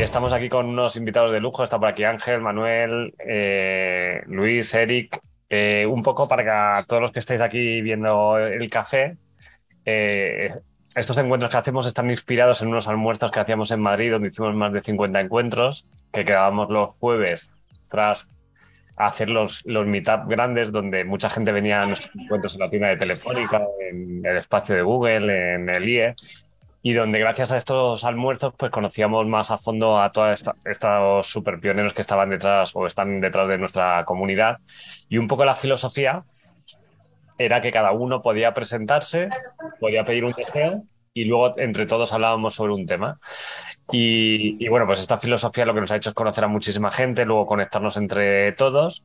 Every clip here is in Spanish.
Estamos aquí con unos invitados de lujo. Está por aquí Ángel, Manuel, eh, Luis, Eric. Eh, un poco para que todos los que estáis aquí viendo el café, eh, estos encuentros que hacemos están inspirados en unos almuerzos que hacíamos en Madrid, donde hicimos más de 50 encuentros, que quedábamos los jueves tras hacer los, los meetup grandes, donde mucha gente venía a nuestros encuentros en la tienda de Telefónica, en el espacio de Google, en el IE, y donde gracias a estos almuerzos pues conocíamos más a fondo a todos estos super pioneros que estaban detrás o están detrás de nuestra comunidad. Y un poco la filosofía era que cada uno podía presentarse, podía pedir un deseo y luego entre todos hablábamos sobre un tema. Y, y, bueno, pues esta filosofía lo que nos ha hecho es conocer a muchísima gente, luego conectarnos entre todos.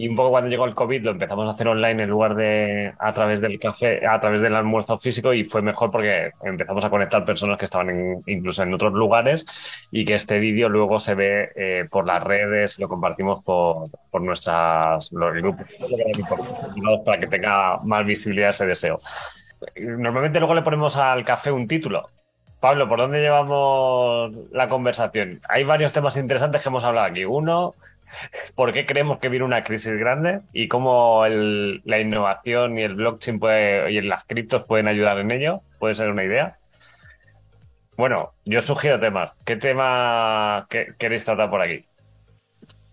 Y un poco cuando llegó el COVID lo empezamos a hacer online en lugar de a través del café, a través del almuerzo físico y fue mejor porque empezamos a conectar personas que estaban en, incluso en otros lugares y que este vídeo luego se ve eh, por las redes, lo compartimos por, por nuestras los grupos para que tenga más visibilidad ese deseo. Normalmente luego le ponemos al café un título, Pablo, ¿por dónde llevamos la conversación? Hay varios temas interesantes que hemos hablado aquí. Uno, ¿por qué creemos que viene una crisis grande y cómo el, la innovación y el blockchain puede, y las criptos pueden ayudar en ello? ¿Puede ser una idea? Bueno, yo sugiero temas. ¿Qué tema que, queréis tratar por aquí?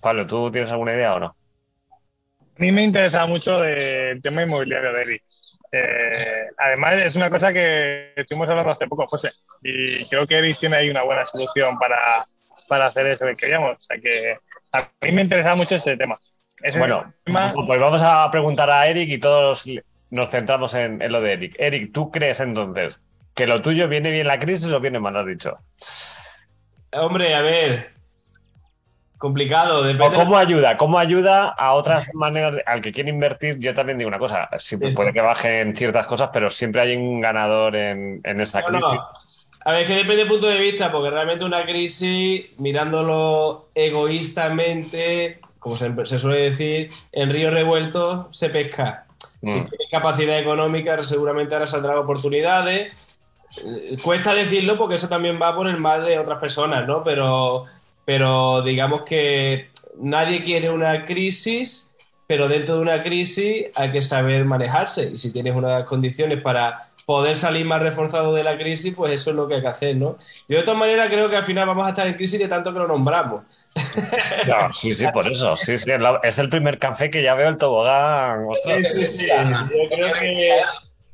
Pablo, ¿tú tienes alguna idea o no? A mí me interesa mucho el tema inmobiliario de Eric. Eh, además, es una cosa que estuvimos hablando hace poco, José, y creo que Eric tiene ahí una buena solución para, para hacer eso que queríamos. O sea que a mí me interesa mucho ese tema. Ese bueno, tema... pues vamos a preguntar a Eric y todos nos centramos en, en, lo de Eric. Eric, ¿tú crees entonces que lo tuyo viene bien la crisis o viene mal, has dicho? Hombre, a ver, complicado. ¿O ¿Cómo ayuda? ¿Cómo ayuda a otras maneras? Al que quiere invertir, yo también digo una cosa, sí, puede que bajen ciertas cosas, pero siempre hay un ganador en, en esa crisis. No, no. A ver, que depende del punto de vista, porque realmente una crisis, mirándolo egoístamente, como se, se suele decir, en río revuelto se pesca. Mm. Si tienes capacidad económica, seguramente ahora saldrán oportunidades. Cuesta decirlo porque eso también va por el mal de otras personas, ¿no? Pero pero digamos que nadie quiere una crisis, pero dentro de una crisis hay que saber manejarse y si tienes unas condiciones para poder salir más reforzado de la crisis, pues eso es lo que hay que hacer, ¿no? Y de todas maneras creo que al final vamos a estar en crisis de tanto que lo nombramos. No, sí, sí, por eso. Sí, sí, es el primer café que ya veo el tobogán. Ostras. Sí, sí, sí. Yo creo que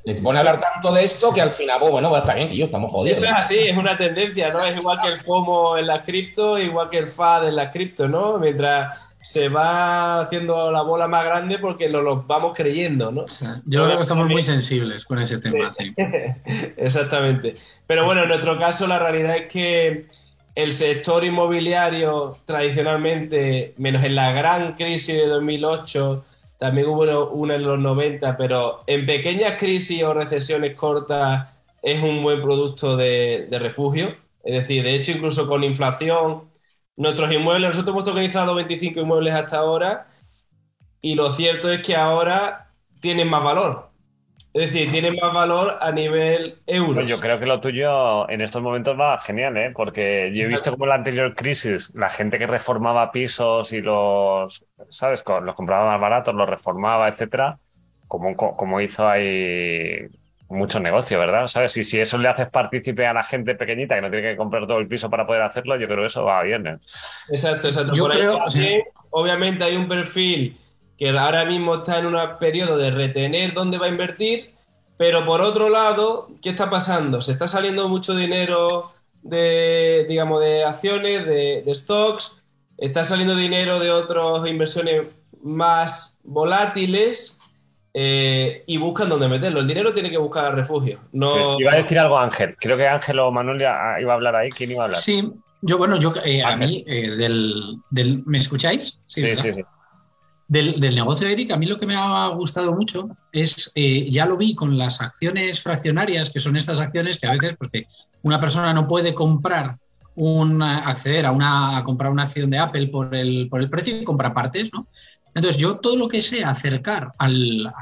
te pone a hablar tanto de esto que al final, pues, bueno, pues está bien, que yo estamos jodidos. Eso es así, es una tendencia, ¿no? Es igual que el FOMO en la cripto, igual que el FAD en la cripto, ¿no? Mientras se va haciendo la bola más grande porque nos lo vamos creyendo, ¿no? Yo creo que estamos muy sensibles con ese tema, sí. Exactamente. Pero bueno, en nuestro caso la realidad es que el sector inmobiliario tradicionalmente, menos en la gran crisis de 2008, también hubo una en los 90, pero en pequeñas crisis o recesiones cortas es un buen producto de, de, refugio. Es decir, de hecho, incluso con inflación, nuestros inmuebles, nosotros hemos organizado 25 inmuebles hasta ahora y lo cierto es que ahora tienen más valor. Es decir, tiene más valor a nivel euro. Yo creo que lo tuyo en estos momentos va genial, ¿eh? Porque yo he visto como en la anterior crisis, la gente que reformaba pisos y los, ¿sabes? Los compraba más baratos, los reformaba, etcétera, como, como hizo ahí mucho negocio, ¿verdad? ¿Sabes? Y si eso le haces partícipe a la gente pequeñita que no tiene que comprar todo el piso para poder hacerlo, yo creo que eso va bien. ¿eh? Exacto, exacto. Yo Por creo, ahí también, sí. obviamente hay un perfil que ahora mismo está en un periodo de retener dónde va a invertir, pero por otro lado, ¿qué está pasando? Se está saliendo mucho dinero de, digamos, de acciones, de, de stocks, está saliendo dinero de otras inversiones más volátiles eh, y buscan dónde meterlo. El dinero tiene que buscar refugio. No... Sí, iba a decir algo Ángel. Creo que Ángel o Manuel ya iba a hablar ahí. ¿Quién iba a hablar? Sí, yo, bueno, yo, eh, a mí, eh, del, del, ¿me escucháis? Sí, sí, sí, sí. Del, negocio de Eric, a mí lo que me ha gustado mucho es, eh, ya lo vi con las acciones fraccionarias, que son estas acciones que a veces, pues que una persona no puede comprar un, acceder a, una, a comprar una acción de Apple por el, por el precio y compra partes, ¿no? Entonces, yo todo lo que sea acercar al,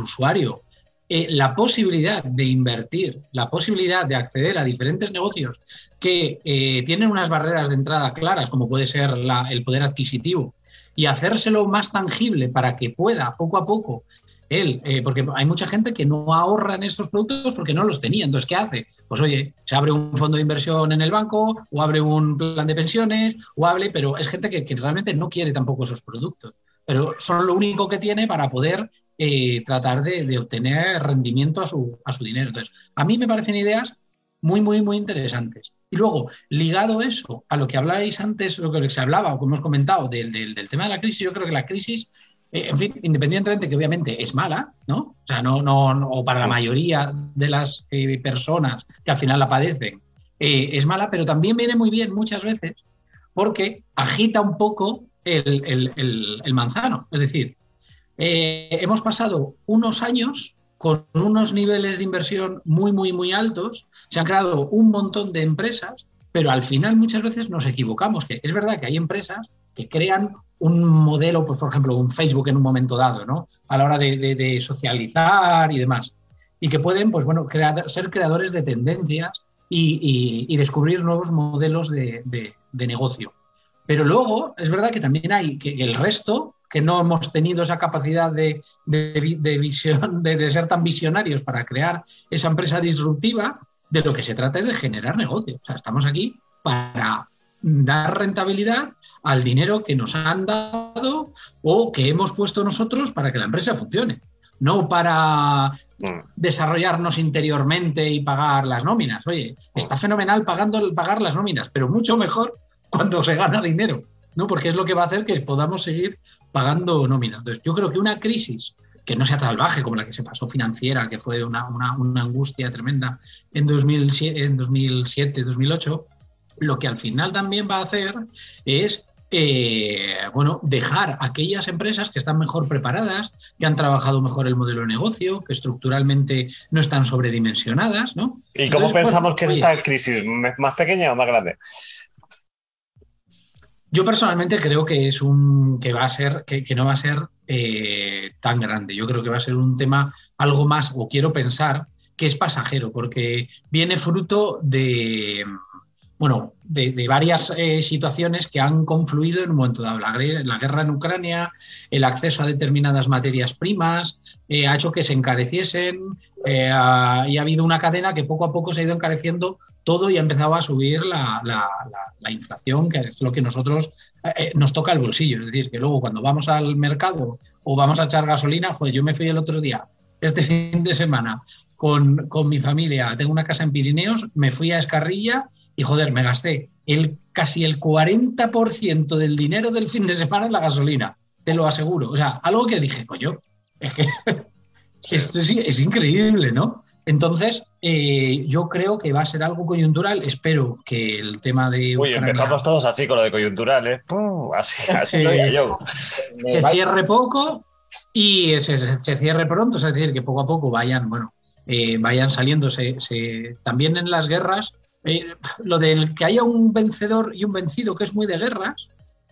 usuario eh, la posibilidad de invertir, la posibilidad de acceder a diferentes negocios que eh, tienen unas barreras de entrada claras, como puede ser el poder adquisitivo, y hacérselo más tangible para que pueda poco a poco él, eh, porque hay mucha gente que no ahorra en estos productos porque no los tenía. Entonces, ¿qué hace? Pues oye, se abre un fondo de inversión en el banco o abre un plan de pensiones o hable, pero es gente que, realmente no quiere tampoco esos productos. Pero son lo único que tiene para poder eh, tratar de, obtener rendimiento a su, a su dinero. Entonces, a mí me parecen ideas muy, muy, muy interesantes. Y luego, ligado eso a lo que habláis antes, lo que se hablaba o que hemos comentado del, del tema de la crisis, yo creo que la crisis eh, en fin, independientemente que obviamente es mala, ¿no? O sea, no, no, o para la mayoría de las eh, personas que al final la padecen, eh, es mala, pero también viene muy bien muchas veces porque agita un poco el, manzano. Es decir, hemos pasado unos años con unos niveles de inversión muy, muy, muy altos, se han creado un montón de empresas, pero al final muchas veces nos equivocamos, que es verdad que hay empresas que crean un modelo, pues, por ejemplo, un Facebook en un momento dado, ¿no? A la hora de, socializar y demás. Y que pueden, pues bueno, ser creadores de tendencias y, descubrir nuevos modelos de, negocio. Pero luego, es verdad que también hay que el resto, que no hemos tenido esa capacidad de, visión, de, ser tan visionarios para crear esa empresa disruptiva, de lo que se trata es de generar negocio. O sea, estamos aquí para dar rentabilidad al dinero que nos han dado o que hemos puesto nosotros para que la empresa funcione, no para mm. desarrollarnos interiormente y pagar las nóminas. Oye, está fenomenal pagando, pagar las nóminas, pero mucho mejor cuando se gana dinero, ¿no? Porque es lo que va a hacer que podamos seguir pagando nóminas. Entonces, yo creo que una crisis que no sea salvaje como la que se pasó financiera, que fue una, angustia tremenda en, 2007, en 2007, 2008, lo que al final también va a hacer es eh, bueno, dejar aquellas empresas que están mejor preparadas, que han trabajado mejor el modelo de negocio, que estructuralmente no están sobredimensionadas, ¿no? ¿Y cómo pensamos que es esta crisis? ¿Más pequeña o más grande? Yo personalmente creo que es un que va a ser, que, no va a ser eh, tan grande. Yo creo que va a ser un tema algo más, o quiero pensar, que es pasajero, porque viene fruto de, bueno, de, varias eh, situaciones que han confluido en un momento dado. La, guerra en Ucrania, el acceso a determinadas materias primas, eh, ha hecho que se encareciesen eh, y ha habido una cadena que poco a poco se ha ido encareciendo todo y ha empezado a subir la, inflación, que es lo que nosotros nos toca el bolsillo. Es decir, que luego cuando vamos al mercado o vamos a echar gasolina, pues yo me fui el otro día, este fin de semana, con, con mi familia, tengo una casa en Pirineos, me fui a Escarrilla y joder, me gasté el, casi el 40% del dinero del fin de semana en la gasolina, te lo aseguro. O sea, algo que dije, coño, es que esto es, increíble, ¿no? Entonces, eh, yo creo que va a ser algo coyuntural. Espero que el tema de. Uy, empezamos todos así con lo de coyuntural, ¿eh? así, así lo digo yo. Se cierre poco y se, cierre pronto, es decir, que poco a poco vayan, bueno, eh, vayan saliendo. también en las guerras eh, lo del que haya un vencedor y un vencido, que es muy de guerras,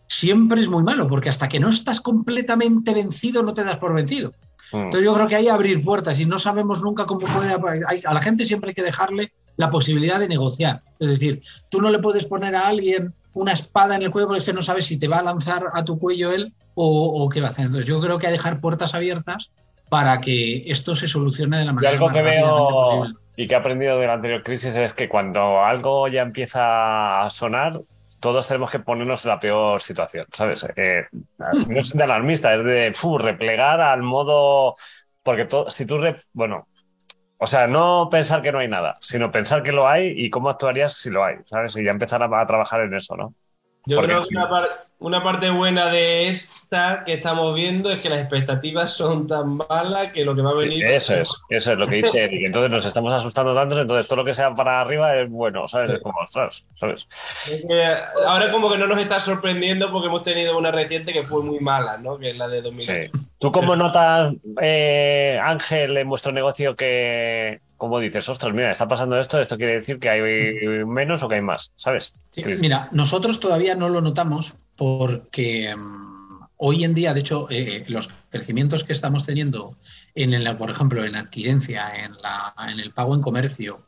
siempre es muy malo, porque hasta que no estás completamente vencido no te das por vencido. Mm. Entonces yo creo que hay que abrir puertas y no sabemos nunca cómo puede... a la gente siempre hay que dejarle la posibilidad de negociar. Es decir, tú no le puedes poner a alguien una espada en el cuello porque es que no sabes si te va a lanzar a tu cuello él o, qué va a hacer. Entonces yo creo que hay que dejar puertas abiertas para que esto se solucione de la manera algo más que veo posible y que he aprendido de la anterior crisis es que cuando algo ya empieza a sonar, todos tenemos que ponernos en la peor situación, ¿sabes? Eh, no es de alarmista, es de replegar al modo. Porque si tú. bueno, o sea, no pensar que no hay nada, sino pensar que lo hay y cómo actuarías si lo hay, ¿sabes? Y ya empezar a, trabajar en eso, ¿no? Yo creo que una parte buena de esta que estamos viendo es que las expectativas son tan malas que lo que va a venir. Eso es, eso es lo que dice Eric. Entonces nos estamos asustando tanto, entonces todo lo que sea para arriba es bueno, ¿sabes? Es como atrás, ¿sabes? Es que ahora como que no nos está sorprendiendo porque hemos tenido una reciente que fue muy mala, ¿no? Que es la de 2000. Sí. ¿Tú cómo notas, eh, Ángel, en vuestro negocio que, como dices, ostras, mira, está pasando esto, esto quiere decir que hay menos o que hay más, ¿sabes? Sí, mira, nosotros todavía no lo notamos porque um, hoy en día, de hecho, eh, los crecimientos que estamos teniendo, en el, por ejemplo, en adquirencia, en, la, en el pago en comercio,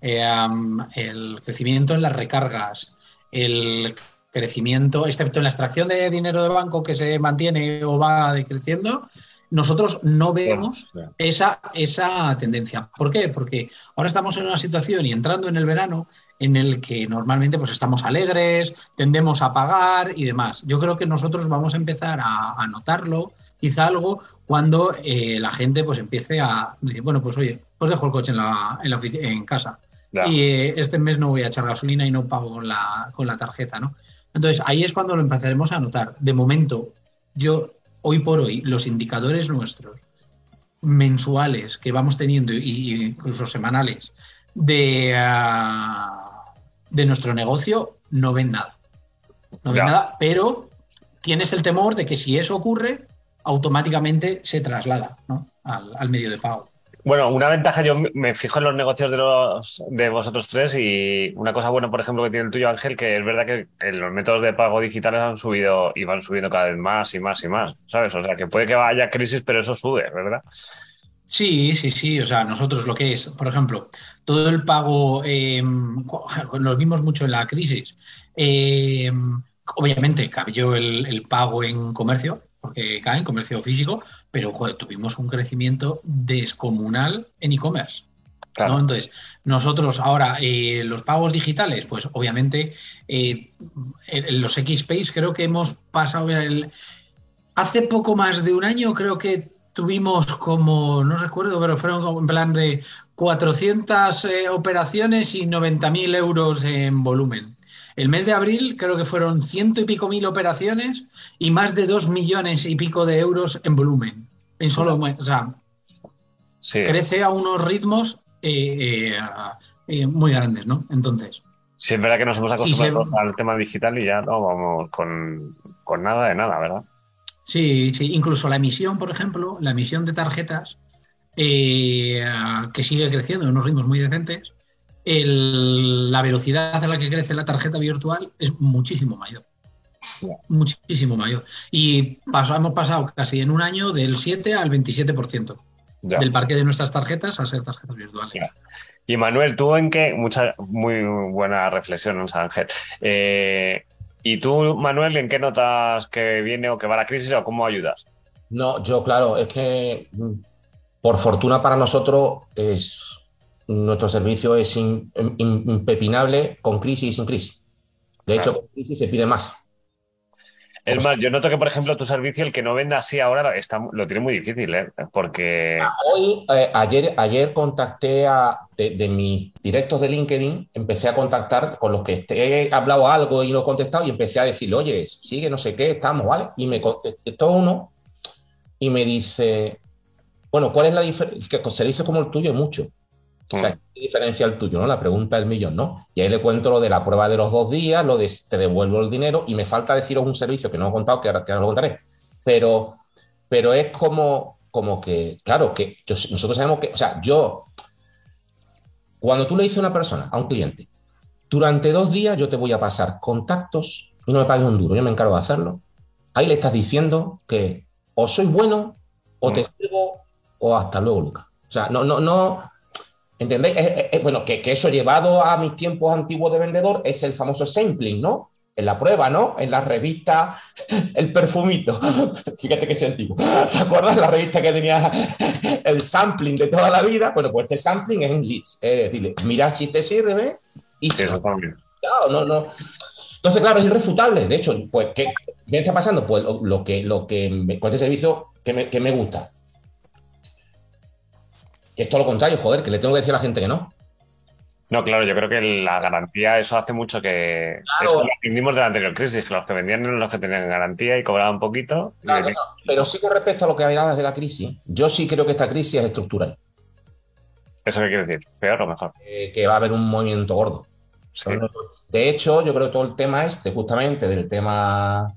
eh, um, el crecimiento en las recargas, el crecimiento, excepto en la extracción de dinero de banco que se mantiene o va decreciendo, nosotros no vemos Bueno, esa, esa tendencia. ¿Por qué? Porque ahora estamos en una situación y entrando en el verano en el que normalmente pues estamos alegres, tendemos a pagar y demás. Yo creo que nosotros vamos a empezar a, a notarlo, quizá algo, cuando eh, la gente pues empiece a decir, bueno, pues oye, pues dejo el coche en, la, en, la en casa y eh, este mes no voy a echar gasolina y no pago con la, con la tarjeta, ¿no? Entonces ahí es cuando lo empezaremos a notar. De momento, yo, hoy por hoy, los indicadores nuestros mensuales que vamos teniendo y incluso semanales de, ah, de nuestro negocio no ven nada. No ven Ya. nada, pero tienes el temor de que si eso ocurre, automáticamente se traslada ¿no? al, al medio de pago. Bueno, una ventaja, yo me fijo en los negocios de los de vosotros tres y una cosa buena, por ejemplo, que tiene el tuyo, Ángel, que es verdad que los métodos de pago digitales han subido y van subiendo cada vez más y más y más, ¿sabes? O sea, que puede que haya crisis, pero eso sube, ¿verdad? Sí, sí, sí. O sea, nosotros lo que es, por ejemplo, todo el pago, eh, lo vimos mucho en la crisis. Eh, obviamente cayó el, el pago en comercio, porque cae en comercio físico, pero joder, tuvimos un crecimiento descomunal en e-commerce. Claro. ¿no? Entonces, nosotros ahora, eh, los pagos digitales, pues obviamente eh, en los XPays creo que hemos pasado el... Hace poco más de un año creo que tuvimos como, no recuerdo, pero fueron en plan de 400 eh, operaciones y 90.000 euros en volumen. El mes de abril creo que fueron ciento y pico mil operaciones y más de dos millones y pico de euros en volumen. En solo, o sea, Sí. crece a unos ritmos eh, eh, eh, muy grandes, ¿no? Entonces, Sí, es verdad que nos hemos acostumbrado al tema digital y ya no vamos con, con nada de nada, ¿verdad? Sí, sí, incluso la emisión, por ejemplo, la emisión de tarjetas, eh, que sigue creciendo en unos ritmos muy decentes, el- la velocidad a la que crece la tarjeta virtual es muchísimo mayor. Muchísimo mayor. Y paso- hemos pasado casi en un año del 7 al 27% Ya. del parque de nuestras tarjetas a ser tarjetas virtuales. Ya. Y Manuel, ¿tú en qué? Mucha, muy buena reflexión, ¿no, Ángel? Eh, ¿Y tú, Manuel, en qué notas que viene o que va la crisis o cómo ayudas? No, yo, claro, es que mm, por fortuna para nosotros es nuestro servicio es in- in- impepinable con crisis y sin crisis. De hecho, con crisis se pide más. Es más, yo noto que, por ejemplo, tu servicio, el que no venda así ahora, está, lo tiene muy difícil, ¿eh? Porque. Hoy, eh, ayer, ayer contacté a, de, de mis directos de LinkedIn, empecé a contactar con los que he hablado algo y no he contestado y empecé a decirle, oye, sigue, no sé qué, estamos, ¿vale? Y me contestó uno y me dice, bueno, ¿cuál es la diferencia? Que con servicios como el tuyo mucho. O sea, ¿qué diferencia el tuyo, no? La pregunta del millón, ¿no? Y ahí le cuento lo de la prueba de los dos días, lo de te devuelvo el dinero y me falta deciros un servicio que no he contado, que ahora, que ahora lo contaré. Pero, pero es como, como que, claro, que yo- nosotros sabemos que, o sea, yo, cuando tú le dices a una persona, a un cliente, durante dos días yo te voy a pasar contactos y no me pagues un duro, yo me encargo de hacerlo, ahí le estás diciendo que o soy bueno, o te sirvo, o hasta luego, Lucas. O sea, no, no, no. ¿Entendéis? Es- es- es- bueno, que, que eso llevado a mis tiempos antiguos de vendedor es el famoso sampling, ¿no? En la prueba, ¿no? En la revista El Perfumito. Fíjate que soy antiguo. ¿Te acuerdas la revista que tenía el sampling de toda la vida? Bueno, pues este sampling es en leads. Es decirle, mira si te sirve y si eso también. Claro, no, no. Entonces, claro, es irrefutable. De hecho, pues, ¿qué, qué está pasando? Pues lo, lo que, lo que me- con este servicio que me, que me gusta. Que es todo lo contrario, joder, que le tengo que decir a la gente que no. No, claro, yo creo que la garantía, eso hace mucho que. Claro. Eso lo aprendimos de la anterior crisis, que los que vendían eran los que tenían garantía y cobraban poquito. y Claro, venía- pero sí que respecto a lo que había de la crisis, yo sí creo que esta crisis es estructural, ¿Eso qué quiere decir? ¿Peor o mejor? eh, que va a haber un movimiento gordo. Sí. De hecho, yo creo que todo el tema este, justamente del tema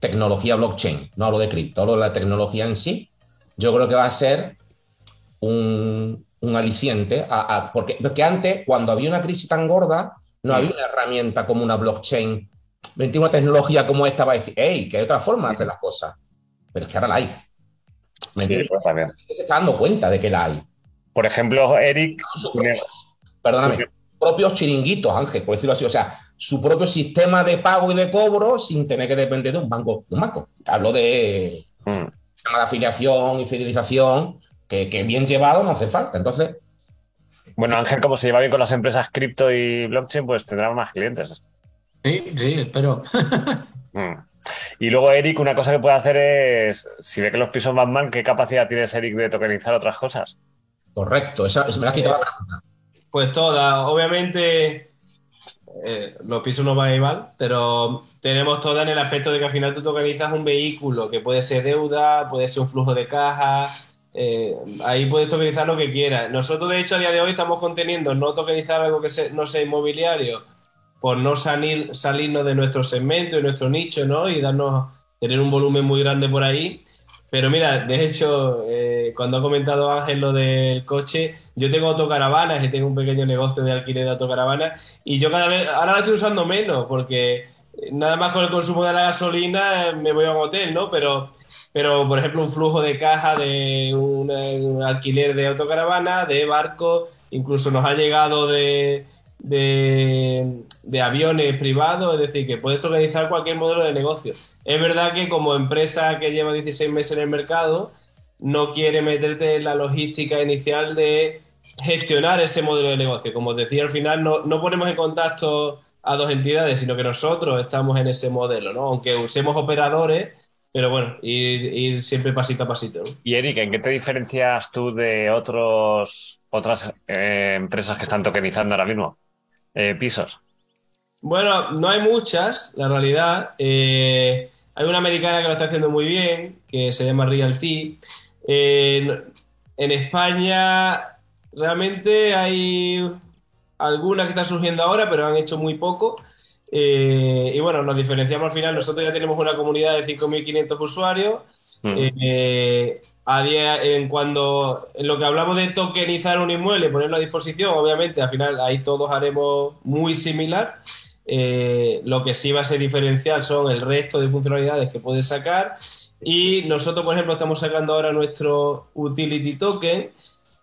tecnología blockchain, no hablo de cripto, hablo de la tecnología en sí, yo creo que va a ser un, un aliciente, a- a- porque, porque antes, cuando había una crisis tan gorda, no Mm. había una herramienta como una blockchain, una tecnología como esta para decir, hey, que hay otra forma de hacer las cosas. Pero es que ahora la hay. ¿Me Sí, pues. Se está dando cuenta de que la hay. Por ejemplo, Eric, Sus Tiene- propios- perdóname, propios chiringuitos, Ángel, por decirlo así. O sea, su propio sistema de pago y de cobro sin tener que depender de un banco. De un banco. Hablo de mm, sistema de afiliación y fidelización, que, que bien llevado no hace falta. Entonces, bueno, Ángel, como se lleva bien con las empresas cripto y blockchain, pues tendrá más clientes. Sí, sí, espero. Mm. Y luego, Eric, una cosa que puede hacer es, si ve que los pisos van mal, ¿qué capacidad tienes, Eric, de tokenizar otras cosas? correcto. Esa, esa me la has quitado la pregunta. Pues todas, obviamente eh, los pisos no van a ir mal, pero tenemos todas en el aspecto de que al final tú tokenizas un vehículo, que puede ser deuda, puede ser un flujo de caja, eh, ahí puedes tokenizar lo que quieras. Nosotros, de hecho, a día de hoy estamos conteniendo no tokenizar algo que no sea inmobiliario por no salir, salirnos de nuestro segmento y nuestro nicho, ¿no? Y darnos, tener un volumen muy grande por ahí. Pero mira, de hecho, eh, cuando ha comentado Ángel lo del coche, yo tengo autocaravanas y tengo un pequeño negocio de alquiler de autocaravanas y yo cada vez, ahora la estoy usando menos porque eh, nada más con el consumo de la gasolina eh, me voy a un hotel, ¿no? Pero, pero por ejemplo, un flujo de caja de un alquiler de autocaravana, de barco, incluso nos ha llegado de, de, de aviones privados, es decir, que puedes organizar cualquier modelo de negocio. Es verdad que como empresa que lleva 16 meses en el mercado, no quiere meterte en la logística inicial de gestionar ese modelo de negocio. Como os decía, al final no, no ponemos en contacto a dos entidades, sino que nosotros estamos en ese modelo, ¿no? Aunque usemos operadores, pero bueno, ir, ir siempre pasito a pasito. Y Eric, ¿en qué te diferencias tú de otros, otras eh, empresas que están tokenizando ahora mismo? Eh, pisos. Bueno, no hay muchas, la realidad. Eh, hay una americana que lo está haciendo muy bien, que se llama Realty. Eh, en España realmente hay algunas que están surgiendo ahora, pero han hecho muy poco. Eh, y bueno, nos diferenciamos al final. Nosotros ya tenemos una comunidad de 5.500 usuarios. Mm. Eh, a día, en cuando en lo que hablamos de tokenizar un inmueble, ponerlo a disposición, obviamente al final ahí todos haremos muy similar. Eh, lo que sí va a ser diferencial son el resto de funcionalidades que puedes sacar. Y nosotros, por ejemplo, estamos sacando ahora nuestro Utility Token,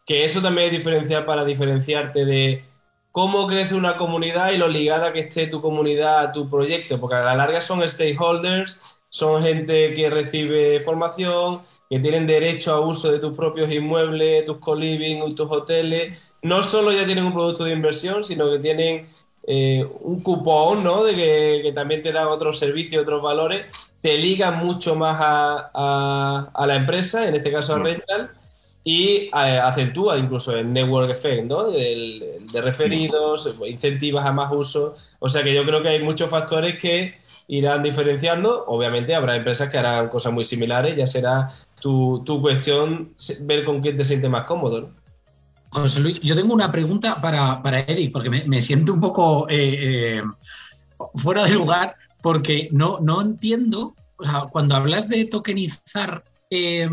que eso también es diferencial para diferenciarte de cómo crece una comunidad y lo ligada que esté tu comunidad a tu proyecto, porque a la larga son stakeholders, son gente que recibe formación, que tienen derecho a uso de tus propios inmuebles, tus co-living tus hoteles. No solo ya tienen un producto de inversión, sino que tienen eh, un cupón, ¿no? De que, que también te dan otros servicios, otros valores, te ligan mucho más a, a- a la empresa, en este caso a. Rental, y eh, acentúa incluso el network effect, ¿no? De referidos, incentivas a más uso. O sea que yo creo que hay muchos factores que irán diferenciando. Obviamente habrá empresas que harán cosas muy similares, ya será tu, tu cuestión ver con quién te sientes más cómodo, ¿no? José Luis, yo tengo una pregunta para, para Eric, porque me, me siento un poco eh, eh, fuera de lugar, porque no, no entiendo, o sea, cuando hablas de tokenizar, eh,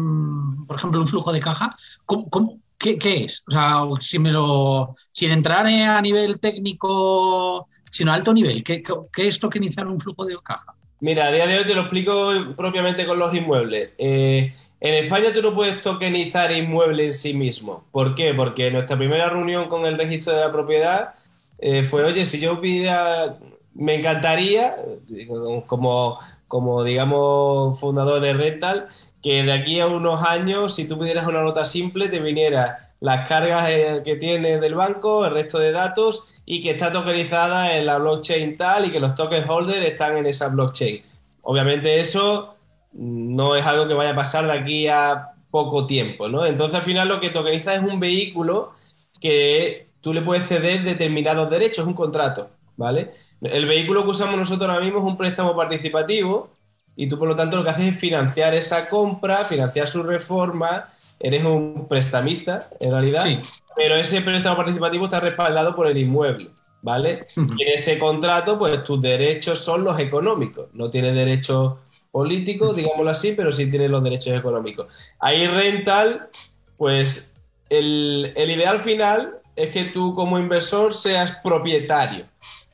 por ejemplo, un flujo de caja, ¿cómo- cómo- qué, es? O sea, si me lo, sin entrar a nivel técnico, sino a alto nivel, ¿qué, qué, qué es tokenizar un flujo de caja? Mira, a día de hoy te lo explico propiamente con los inmuebles. Eh, en España tú no puedes tokenizar inmuebles en sí mismo. ¿Por qué? Porque nuestra primera reunión con el registro de la propiedad eh, fue, oye, si yo pidiera, me encantaría, como, como digamos fundador de Rental, que de aquí a unos años, si tú pidieras una nota simple, te viniera las cargas eh, que tienes del banco, el resto de datos y que está tokenizada en la blockchain tal y que los token holders están en esa blockchain. Obviamente eso no es algo que vaya a pasar de aquí a poco tiempo, ¿no? Entonces al final lo que tokeniza es un vehículo que tú le puedes ceder determinados derechos, un contrato, ¿vale? El vehículo que usamos nosotros ahora mismo es un préstamo participativo y tú por lo tanto lo que haces es financiar esa compra, financiar su reforma, eres un prestamista en realidad, Sí. pero ese préstamo participativo está respaldado por el inmueble, ¿vale? Y en ese contrato pues tus derechos son los económicos, no tienes derechos políticos, digámoslo así, pero sí tienes los derechos económicos. Ahí rental, pues el, el ideal final es que tú como inversor seas propietario.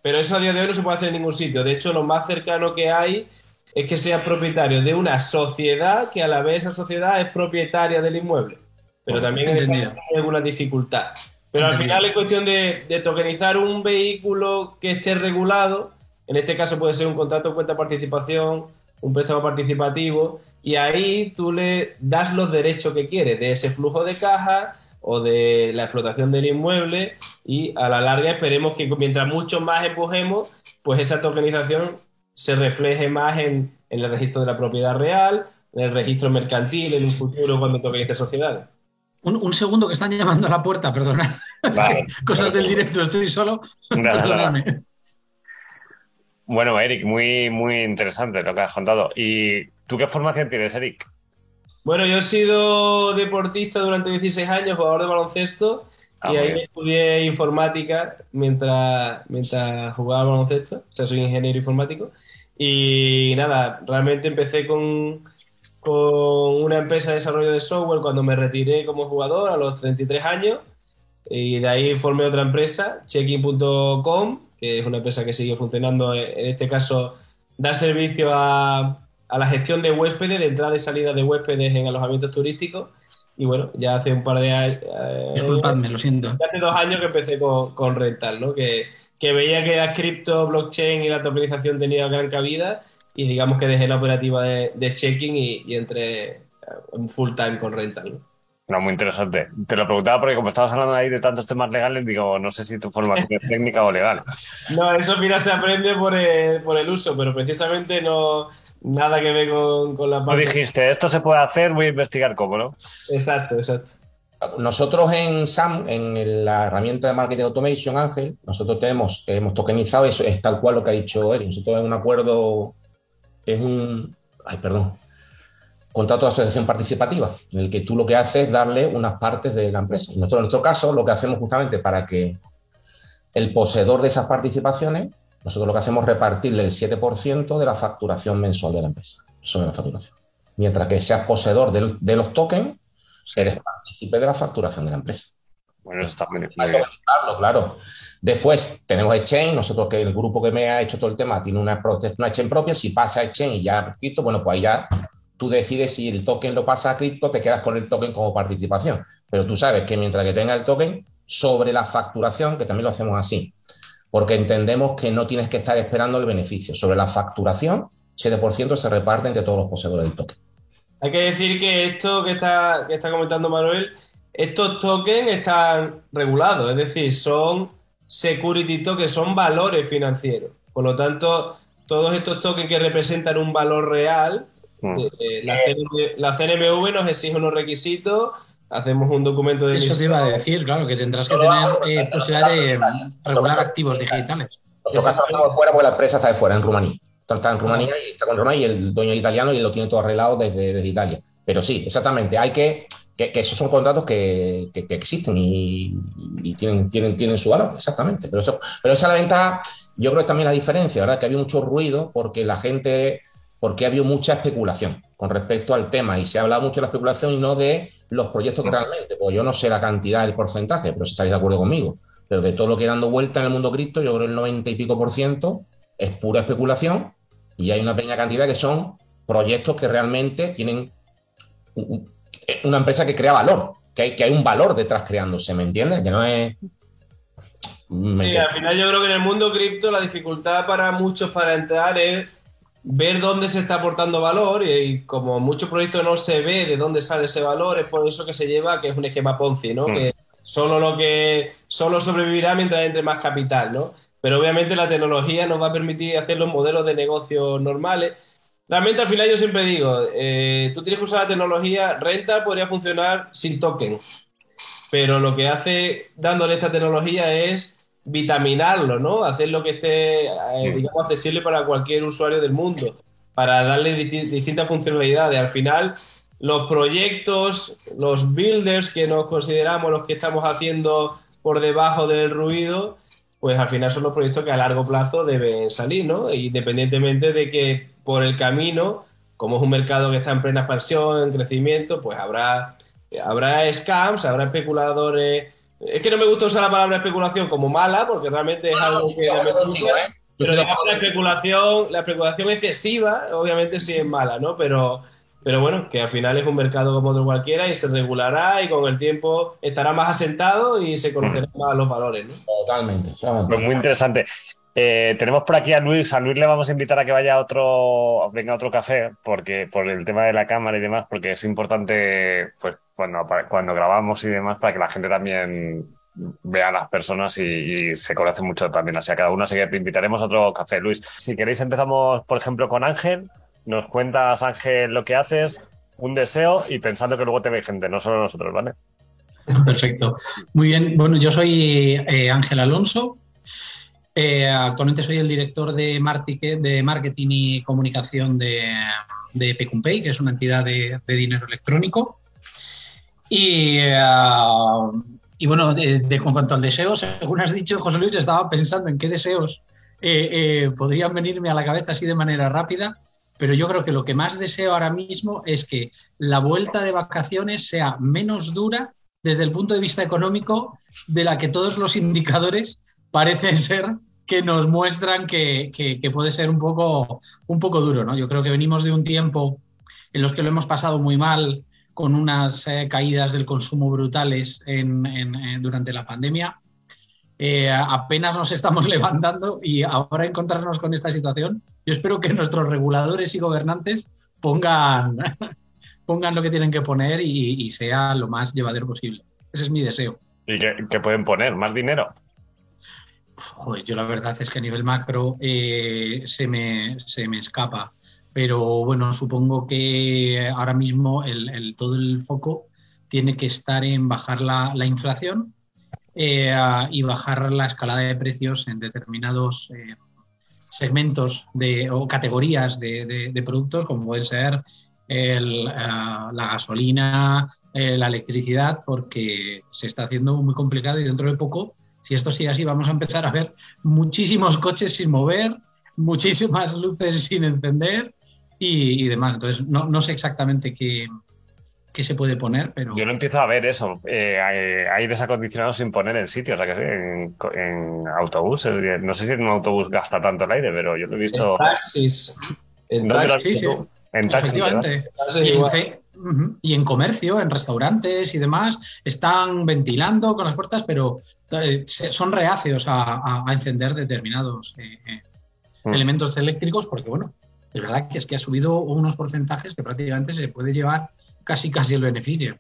Pero eso a día de hoy no se puede hacer en ningún sitio. De hecho, lo más cercano que hay es que seas propietario de una sociedad que a la vez esa sociedad es propietaria del inmueble. Pero también Entendido. España hay alguna dificultad. Pero al final es cuestión de, de tokenizar un vehículo que esté regulado. En este caso puede ser un contrato de cuenta participación, un préstamo participativo, y ahí tú le das los derechos que quieres de ese flujo de caja o de la explotación del inmueble y a la larga esperemos que mientras mucho más empujemos, pues esa tokenización se refleje más en, en el registro de la propiedad real, en el registro mercantil en un futuro cuando tokenice sociedades. Un, un segundo que están llamando a la puerta, perdonad. Vale. Cosas del directo, estoy solo. Nada, nada. Bueno, Eric, muy, muy interesante lo que has contado. ¿Y tú qué formación tienes, Eric? Bueno, yo he sido deportista durante 16 años, jugador de baloncesto, Ah, y ahí bien. estudié informática mientras, mientras jugaba al baloncesto, o sea, soy ingeniero informático. Y nada, realmente empecé con, con una empresa de desarrollo de software cuando me retiré como jugador a los 33 años, y de ahí formé otra empresa, checkin.com, que es una empresa que sigue funcionando, en este caso da servicio a, a la gestión de huéspedes, de entrada y salida de huéspedes en alojamientos turísticos. Y bueno, ya hace un par de años. eh, Disculpadme, lo siento. ya hace dos años que empecé con, con Rental, ¿no? Que, que veía que la cripto, blockchain y la tokenización tenía gran cabida y digamos que dejé la operativa de, de checking y, y entré eh, en full time con Rental, ¿no? No, muy interesante. Te lo preguntaba porque como estabas hablando ahí de tantos temas legales, digo, no sé si tu formación es técnica o legal. No, eso final se aprende por el, por el uso, pero precisamente no nada que ver con, con la Tú parte. dijiste, esto se puede hacer, voy a investigar cómo, ¿no? Exacto, exacto. Nosotros en SAM, en la herramienta de Marketing Automation, Ángel, nosotros tenemos, hemos tokenizado, eso es tal cual lo que ha dicho Eric. Nosotros en un acuerdo, es un, ay, perdón, contrato de asociación participativa, en el que tú lo que haces es darle unas partes de la empresa. Nosotros en nuestro caso, lo que hacemos justamente para que el poseedor de esas participaciones, nosotros lo que hacemos es repartirle el 7% de la facturación mensual de la empresa, sobre la facturación. Mientras que seas poseedor de los tokens, eres partícipe de la facturación de la empresa. Bueno, eso está muy, muy Hay que bien. aumentarlo, claro. Después tenemos Exchange, nosotros que el grupo que me ha hecho todo el tema tiene una, una Exchange propia, si pasa Exchange y ya cripto, bueno, pues ahí ya tú decides si el token lo pasa a cripto, te quedas con el token como participación. Pero tú sabes que mientras que tenga el token, sobre la facturación, que también lo hacemos así, porque entendemos que no tienes que estar esperando el beneficio. Sobre la facturación, 7% se reparte entre todos los poseedores del token. Hay que decir que esto que está, que está comentando Manuel, estos tokens están regulados, es decir, son security tokens, son valores financieros. Por lo tanto, todos estos tokens que representan un valor real, Mm. eh, la, CNMV nos exige unos requisitos, hacemos un documento de Eso te iba a decir, claro, que tendrás que tener eh, posibilidad de regular activos digitales. Nosotros estamos fuera porque la empresa está de fuera, en Rumanía. Está- en Rumanía y está con y el dueño es italiano y lo tiene todo arreglado desde, desde Italia. Pero sí, exactamente. Hay que, que, que esos son contratos que, que- existen y, y tienen, tienen, tienen su valor, exactamente. Pero, eso, pero esa es la ventaja, yo creo que también la diferencia, ¿verdad? Que había mucho ruido porque la gente, porque había mucha especulación con respecto al tema y se ha hablado mucho de la especulación y no de los proyectos que realmente, pues yo no sé la cantidad, el porcentaje, pero si estáis de acuerdo conmigo. Pero de todo lo que dando vuelta en el mundo cripto, yo creo que el 90 y pico por ciento es pura especulación y hay una pequeña cantidad que son proyectos que realmente tienen un- un- una empresa que crea valor, que hay, que hay un valor detrás creándose, ¿me entiendes? Que no es... ¿me Sí, al final yo creo que en el mundo cripto la dificultad para muchos para entrar es ver dónde se está aportando valor y, y como muchos proyectos no se ve de dónde sale ese valor, es por eso que se lleva que es un esquema Ponzi, ¿no? Mm. Que solo lo que solo sobrevivirá mientras entre más capital, ¿no? Pero obviamente la tecnología nos va a permitir hacer los modelos de negocio normales. Realmente al final yo siempre digo, eh, tú tienes que usar la tecnología, renta podría funcionar sin token. pero lo que hace dándole esta tecnología es vitaminarlo, ¿no? Hacer lo que esté, eh, digamos, accesible para cualquier usuario del mundo, para darle distintas funcionalidades. Al final, los proyectos, los builders que nos consideramos los que estamos haciendo por debajo del ruido, pues al final son los proyectos que a largo plazo deben salir, ¿no? Independientemente de que por el camino, como es un mercado que está en plena expansión, en crecimiento, pues habrá, habrá scams, habrá especuladores es que no me gusta usar la palabra especulación como mala, porque realmente es algo que ¿eh? Pero digamos la especulación, la especulación excesiva, obviamente sí es mala, ¿no? Pero, pero bueno, que al final es un mercado como otro cualquiera y se regulará y con el tiempo estará más asentado y se conocerán más los valores, ¿no? Totalmente. Pues muy interesante. Eh, tenemos por aquí a Luis. A Luis le vamos a invitar a que vaya a otro, venga a otro café, porque por el tema de la cámara y demás, porque es importante, pues, cuando, cuando grabamos y demás, para que la gente también vea a las personas y, se conoce mucho también así a cada uno. Así que te invitaremos a otro café, Luis. Si queréis, empezamos, por ejemplo, con Ángel. Nos cuentas, Ángel, lo que haces, un deseo y pensando que luego te ve gente, no solo nosotros, ¿vale? Perfecto. Muy bien. Bueno, yo soy eh, Ángel Alonso, eh, actualmente soy el director de, marketing y comunicación de, de que es una entidad de, dinero electrónico. Y, eh, y bueno, de, cuanto al deseo, según has dicho, José Luis, estaba pensando en qué deseos podrían venirme a la cabeza así de manera rápida, pero yo creo que lo que más deseo ahora mismo es que la vuelta de vacaciones sea menos dura desde el punto de vista económico de la que todos los indicadores parece ser que nos muestran que, puede ser un poco, un poco duro. ¿no? Yo creo que venimos de un tiempo en los que lo hemos pasado muy mal, con unas eh, caídas del consumo brutales durante la pandemia. Eh, apenas nos estamos levantando y ahora encontrarnos con esta situación, yo espero que nuestros reguladores y gobernantes pongan, pongan lo que tienen que poner y, sea lo más llevadero posible. Ese es mi deseo. ¿Y qué pueden poner? ¿Más dinero? Joder, yo la verdad es que a nivel macro eh, se, me, se me escapa. Pero bueno, supongo que ahora mismo el, todo el foco tiene que estar en bajar la, inflación eh, y bajar la escalada de precios en determinados eh, segmentos de, o categorías de, productos, como pueden ser la gasolina, la electricidad, porque se está haciendo muy complicado y dentro de poco si esto sigue así, vamos a empezar a ver muchísimos coches sin mover, muchísimas luces sin encender y, demás. Entonces, no, sé exactamente qué, se puede poner, pero... Yo no empiezo a ver eso. Eh, aires acondicionados sin poner en sitio, o sea, que en, en autobús. No sé si en un autobús gasta tanto el aire, pero yo lo he visto... En taxis. En taxis, En taxis, y en comercio, en restaurantes y demás, están ventilando con las puertas, pero eh, son reacios a, encender determinados eh, eh, mm. elementos eléctricos porque, bueno, es verdad que es que ha subido unos porcentajes que prácticamente se puede llevar casi casi el beneficio.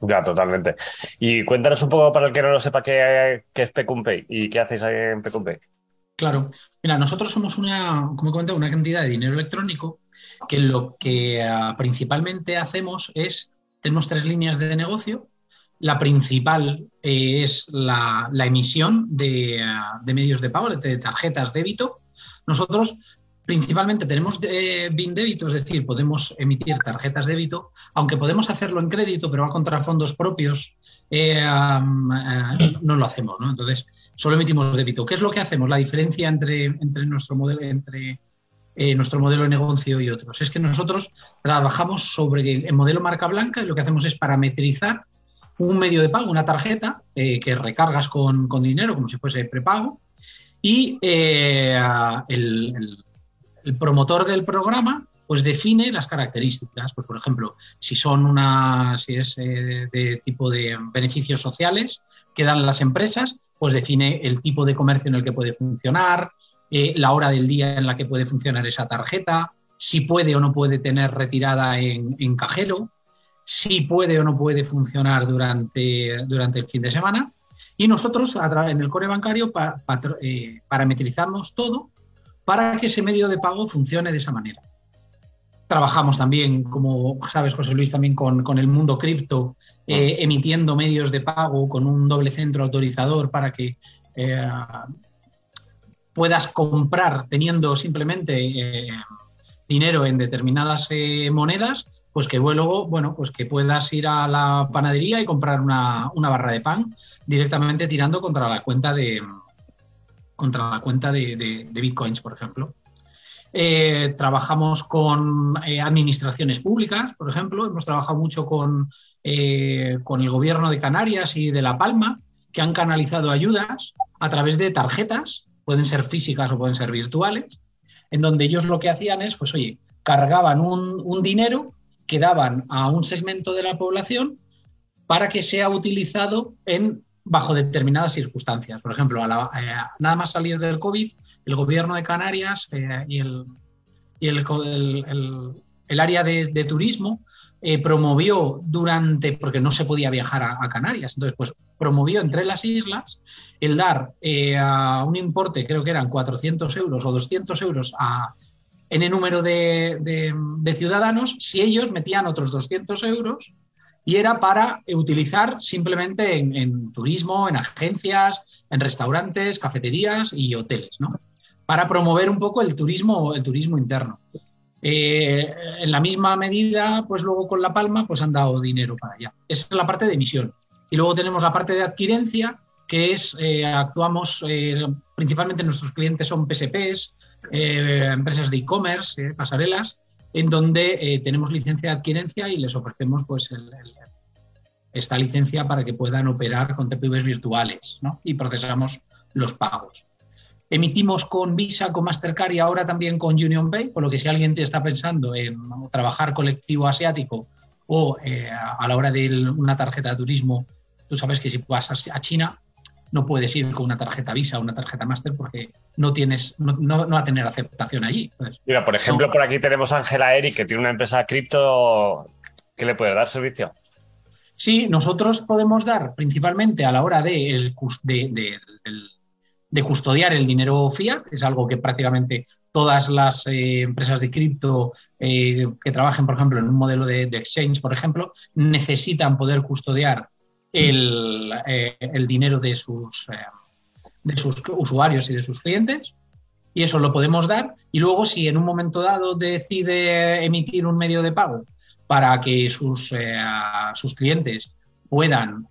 Ya, totalmente. Y cuéntanos un poco para el que no lo sepa qué, es Pecumpay y qué hacéis ahí en Pecumpay. Claro. Mira, nosotros somos una, como he comentado, una cantidad de dinero electrónico que lo que ah, principalmente hacemos es, tenemos tres líneas de negocio. La principal eh, es la, emisión ah, de, medios de pago, de tarjetas débito. Nosotros principalmente tenemos de, BIN débito, es decir, podemos emitir tarjetas débito, aunque podemos hacerlo en crédito, pero va contra fondos propios, eh, no lo hacemos, ¿no? Entonces, solo emitimos débito. ¿Qué es lo que hacemos? La diferencia entre, entre nuestro modelo, entre eh, nuestro modelo de negocio y otros. Es que nosotros trabajamos sobre el modelo marca blanca y lo que hacemos es parametrizar un medio de pago, una tarjeta eh, que recargas con, dinero como si fuese prepago y eh, el, promotor del programa pues define las características. Pues por ejemplo, si son una, si es de tipo de beneficios sociales que dan las empresas, pues define el tipo de comercio en el que puede funcionar, eh, la hora del día en la que puede funcionar esa tarjeta, si puede o no puede tener retirada en, cajero, si puede o no puede funcionar durante, durante el fin de semana. Y nosotros en el core bancario eh, parametrizamos todo para que ese medio de pago funcione de esa manera. trabajamos también, como sabes, José Luis, también con, el mundo cripto, eh, emitiendo medios de pago con un doble centro autorizador para que eh, puedas comprar teniendo simplemente dinero en determinadas monedas, pues que luego, bueno, pues que puedas ir a la panadería y comprar una, barra de pan directamente tirando contra la cuenta de contra la cuenta de bitcoins, por ejemplo. Eh, trabajamos con eh, administraciones públicas, por ejemplo, hemos trabajado mucho con, eh, con el gobierno de Canarias y de La Palma, que han canalizado ayudas a través de tarjetas, pueden ser físicas o pueden ser virtuales, en donde ellos lo que hacían es, pues oye, cargaban un, un dinero que daban a un segmento de la población para que sea utilizado en bajo determinadas circunstancias. Por ejemplo, a nada más salir del COVID, el gobierno de Canarias eh, y, el, y el, el, área de, turismo eh, promovió durante, porque no se podía viajar a, Canarias, entonces pues promovió entre las islas el dar eh, a un importe, creo que eran 400 euros o 200 euros a el número de, de, ciudadanos, si ellos metían otros 200 euros y era para utilizar simplemente en, turismo, en agencias, en restaurantes, cafeterías y hoteles, ¿no? para promover un poco el turismo, el turismo interno. Eh, en la misma medida, pues luego con La Palma, pues han dado dinero para allá. Esa es la parte de emisión. Y luego tenemos la parte de adquirencia, que es, eh, actuamos, eh, principalmente nuestros clientes son PSPs, empresas de e-commerce, pasarelas, en donde tenemos licencia de adquirencia y les ofrecemos pues esta licencia para que puedan operar con TPVs virtuales ¿no? y procesamos los pagos. Emitimos con Visa, con Mastercard y ahora también con Union Pay, por lo que si alguien te está pensando en trabajar colectivo asiático o eh, a la hora de una tarjeta de turismo, tú sabes que si vas a China no puedes ir con una tarjeta Visa o una tarjeta Master porque no tienes, no, va a tener aceptación allí. Mira, por ejemplo, por aquí tenemos a Ángela Eric, que tiene una empresa cripto. ¿Qué le puede dar servicio? Sí, nosotros podemos dar principalmente a la hora de, el, de, de custodiar el dinero fiat, es algo que prácticamente todas las eh, empresas de cripto eh, que trabajen, por ejemplo, en un modelo de, exchange, por ejemplo, necesitan poder custodiar el, eh, dinero de sus, de sus usuarios y de sus clientes. Y eso lo podemos dar. Y luego, si en un momento dado decide emitir un medio de pago para que sus, sus clientes puedan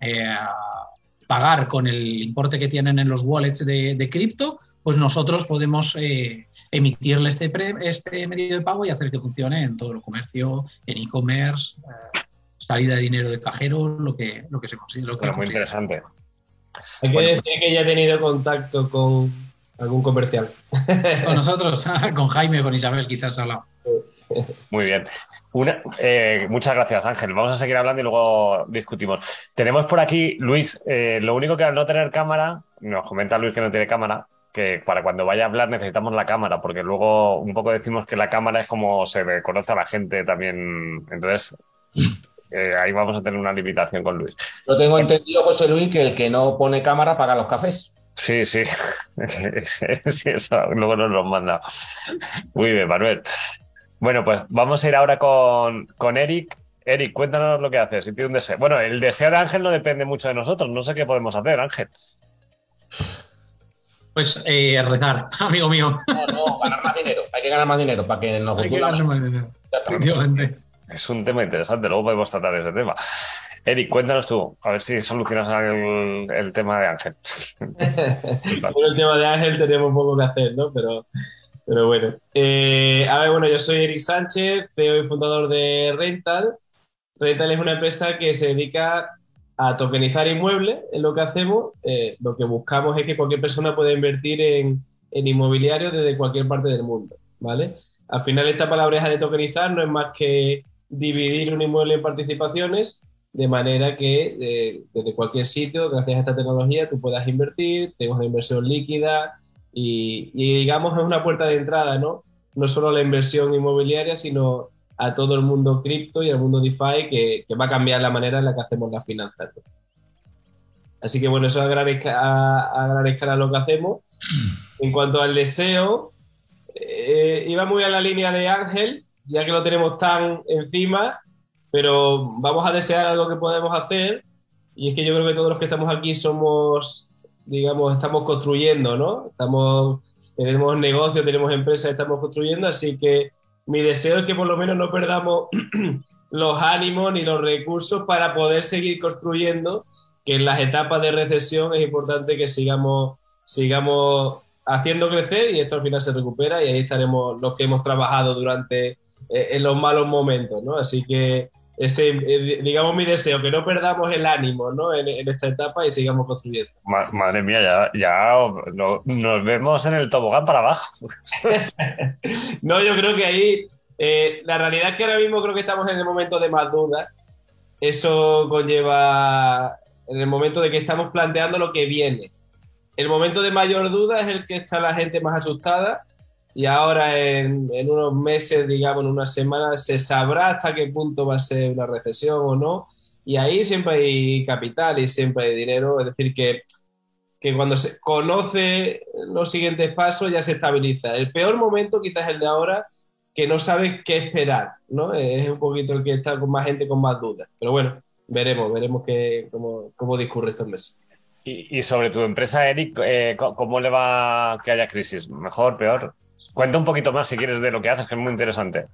pagar con el importe que tienen en los wallets de, cripto, pues nosotros podemos eh, emitirle este, este medio de pago y hacer que funcione en todo el comercio, en e-commerce, eh, salida de dinero de cajero, lo que, lo que se considera. muy interesante. Hay que decir que ya he tenido contacto con algún comercial. Con nosotros, con Jaime, con Isabel, quizás hablado. Muy bien. Eh, muchas gracias, Ángel. Vamos a seguir hablando y luego discutimos. Tenemos por aquí, Luis, eh, lo único que al no tener cámara, nos comenta Luis que no tiene cámara, que para cuando vaya a hablar necesitamos la cámara, porque luego un poco decimos que la cámara es como se reconoce a la gente también. Entonces, eh, ahí vamos a tener una limitación con Luis. Yo tengo entendido, José Luis, que el que no pone cámara paga los cafés. Sí, sí. sí, eso luego nos lo manda. Muy bien, Manuel. Bueno, pues vamos a ir ahora con, Eric. Eric, cuéntanos lo que haces. Si pide un deseo. Bueno, el deseo de Ángel no depende mucho de nosotros. No sé qué podemos hacer, Ángel. Pues eh, rezar, amigo mío. No, no, ganar más dinero. Hay que ganar más dinero para que nos Hay que ganar más dinero. Es un tema interesante, luego podemos tratar ese tema. Eric, cuéntanos tú, a ver si solucionas el, tema de Ángel. bueno, el tema de Ángel tenemos poco que hacer, ¿no? Pero pero bueno. Eh, a ver, bueno, yo soy Eric Sánchez, CEO y fundador de Rental. Rental es una empresa que se dedica a tokenizar inmuebles, es lo que hacemos. Eh, lo que buscamos es que cualquier persona pueda invertir en, en inmobiliario desde cualquier parte del mundo, ¿vale? Al final esta palabra de tokenizar no es más que dividir un inmueble en participaciones de manera que eh, desde cualquier sitio, gracias a esta tecnología, tú puedas invertir, tengas una inversión líquida, y, digamos es una puerta de entrada, ¿no? No solo a la inversión inmobiliaria, sino a todo el mundo cripto y al mundo DeFi que, va a cambiar la manera en la que hacemos las finanzas. Así que bueno, eso es a gran, escala, lo que hacemos. En cuanto al deseo, eh, iba muy a la línea de Ángel, ya que lo tenemos tan encima, pero vamos a desear algo que podemos hacer y es que yo creo que todos los que estamos aquí somos, digamos, estamos construyendo, ¿no? Estamos, tenemos negocio, tenemos empresas, estamos construyendo, así que mi deseo es que por lo menos no perdamos los ánimos ni los recursos para poder seguir construyendo, que en las etapas de recesión es importante que sigamos, sigamos haciendo crecer y esto al final se recupera y ahí estaremos los que hemos trabajado durante en los malos momentos, ¿no? Así que ese, eh, digamos, mi deseo, que no perdamos el ánimo ¿no? en, esta etapa y sigamos construyendo. madre mía, ya, ya nos vemos en el tobogán para abajo. no, yo creo que ahí, eh, la realidad es que ahora mismo creo que estamos en el momento de más dudas. Eso conlleva en el momento de que estamos planteando lo que viene. El momento de mayor duda es el que está la gente más asustada y ahora en, unos meses, digamos, en unas semanas, se sabrá hasta qué punto va a ser una recesión o no. Y ahí siempre hay capital y siempre hay dinero. Es decir, que, que cuando se conoce los siguientes pasos ya se estabiliza. El peor momento quizás es el de ahora, que no sabes qué esperar, ¿no? Es un poquito el que está con más gente con más dudas. Pero bueno, veremos, veremos qué, cómo, cómo discurre estos meses. Y, sobre tu empresa, Eric, eh, ¿cómo le va que haya crisis? ¿Mejor, peor? Cuenta un poquito más si quieres de lo que haces, que es muy interesante.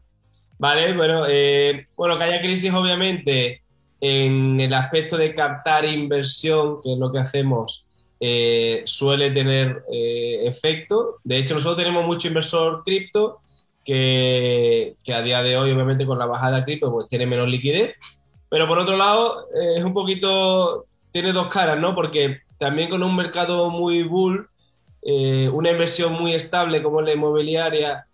Vale, bueno, eh, bueno, que haya crisis obviamente en el aspecto de captar inversión, que es lo que hacemos, eh, suele tener eh, efecto. De hecho, nosotros tenemos mucho inversor cripto que, que, a día de hoy, obviamente, con la bajada cripto, pues tiene menos liquidez. Pero por otro lado, es un poquito, tiene dos caras, ¿no? Porque también con un mercado muy bull, eh, una inversión muy estable como la inmobiliaria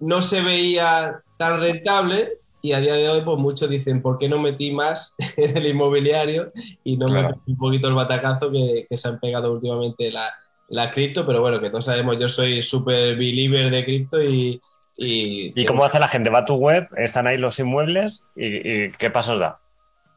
no se veía tan rentable y a día de hoy pues muchos dicen ¿por qué no metí más en el inmobiliario y no metí un poquito el batacazo que, se han pegado últimamente la, la, cripto? Pero bueno, que todos sabemos, yo soy súper believer de cripto y, y... ¿Y cómo hace la gente? ¿Va a tu web? ¿Están ahí los inmuebles? ¿Y, y qué pasos da?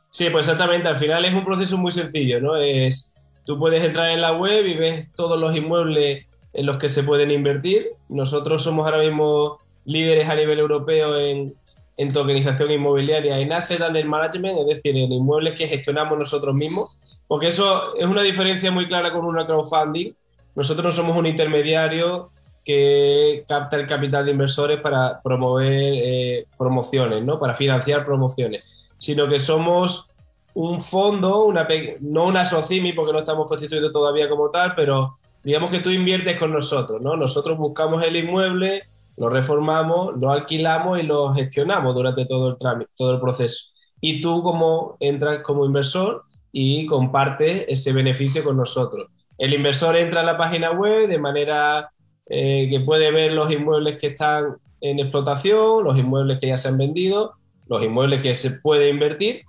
Sí, pues exactamente. Al final es un proceso muy sencillo, ¿no? Es Tú puedes entrar en la web y ves todos los inmuebles en los que se pueden invertir. Nosotros somos ahora mismo líderes a nivel europeo en, en tokenización inmobiliaria, en asset under management, es decir, en inmuebles que gestionamos nosotros mismos, porque eso es una diferencia muy clara con una crowdfunding. Nosotros no somos un intermediario que capta el capital de inversores para promover eh, promociones, ¿no? para financiar promociones, sino que somos un fondo, una no una SOCIMI porque no estamos constituidos todavía como tal, pero digamos que tú inviertes con nosotros, ¿no? Nosotros buscamos el inmueble, lo reformamos, lo alquilamos y lo gestionamos durante todo el trámite, todo el proceso. Y tú como entras como inversor y compartes ese beneficio con nosotros. El inversor entra a la página web de manera eh, que puede ver los inmuebles que están en explotación, los inmuebles que ya se han vendido, los inmuebles que se puede invertir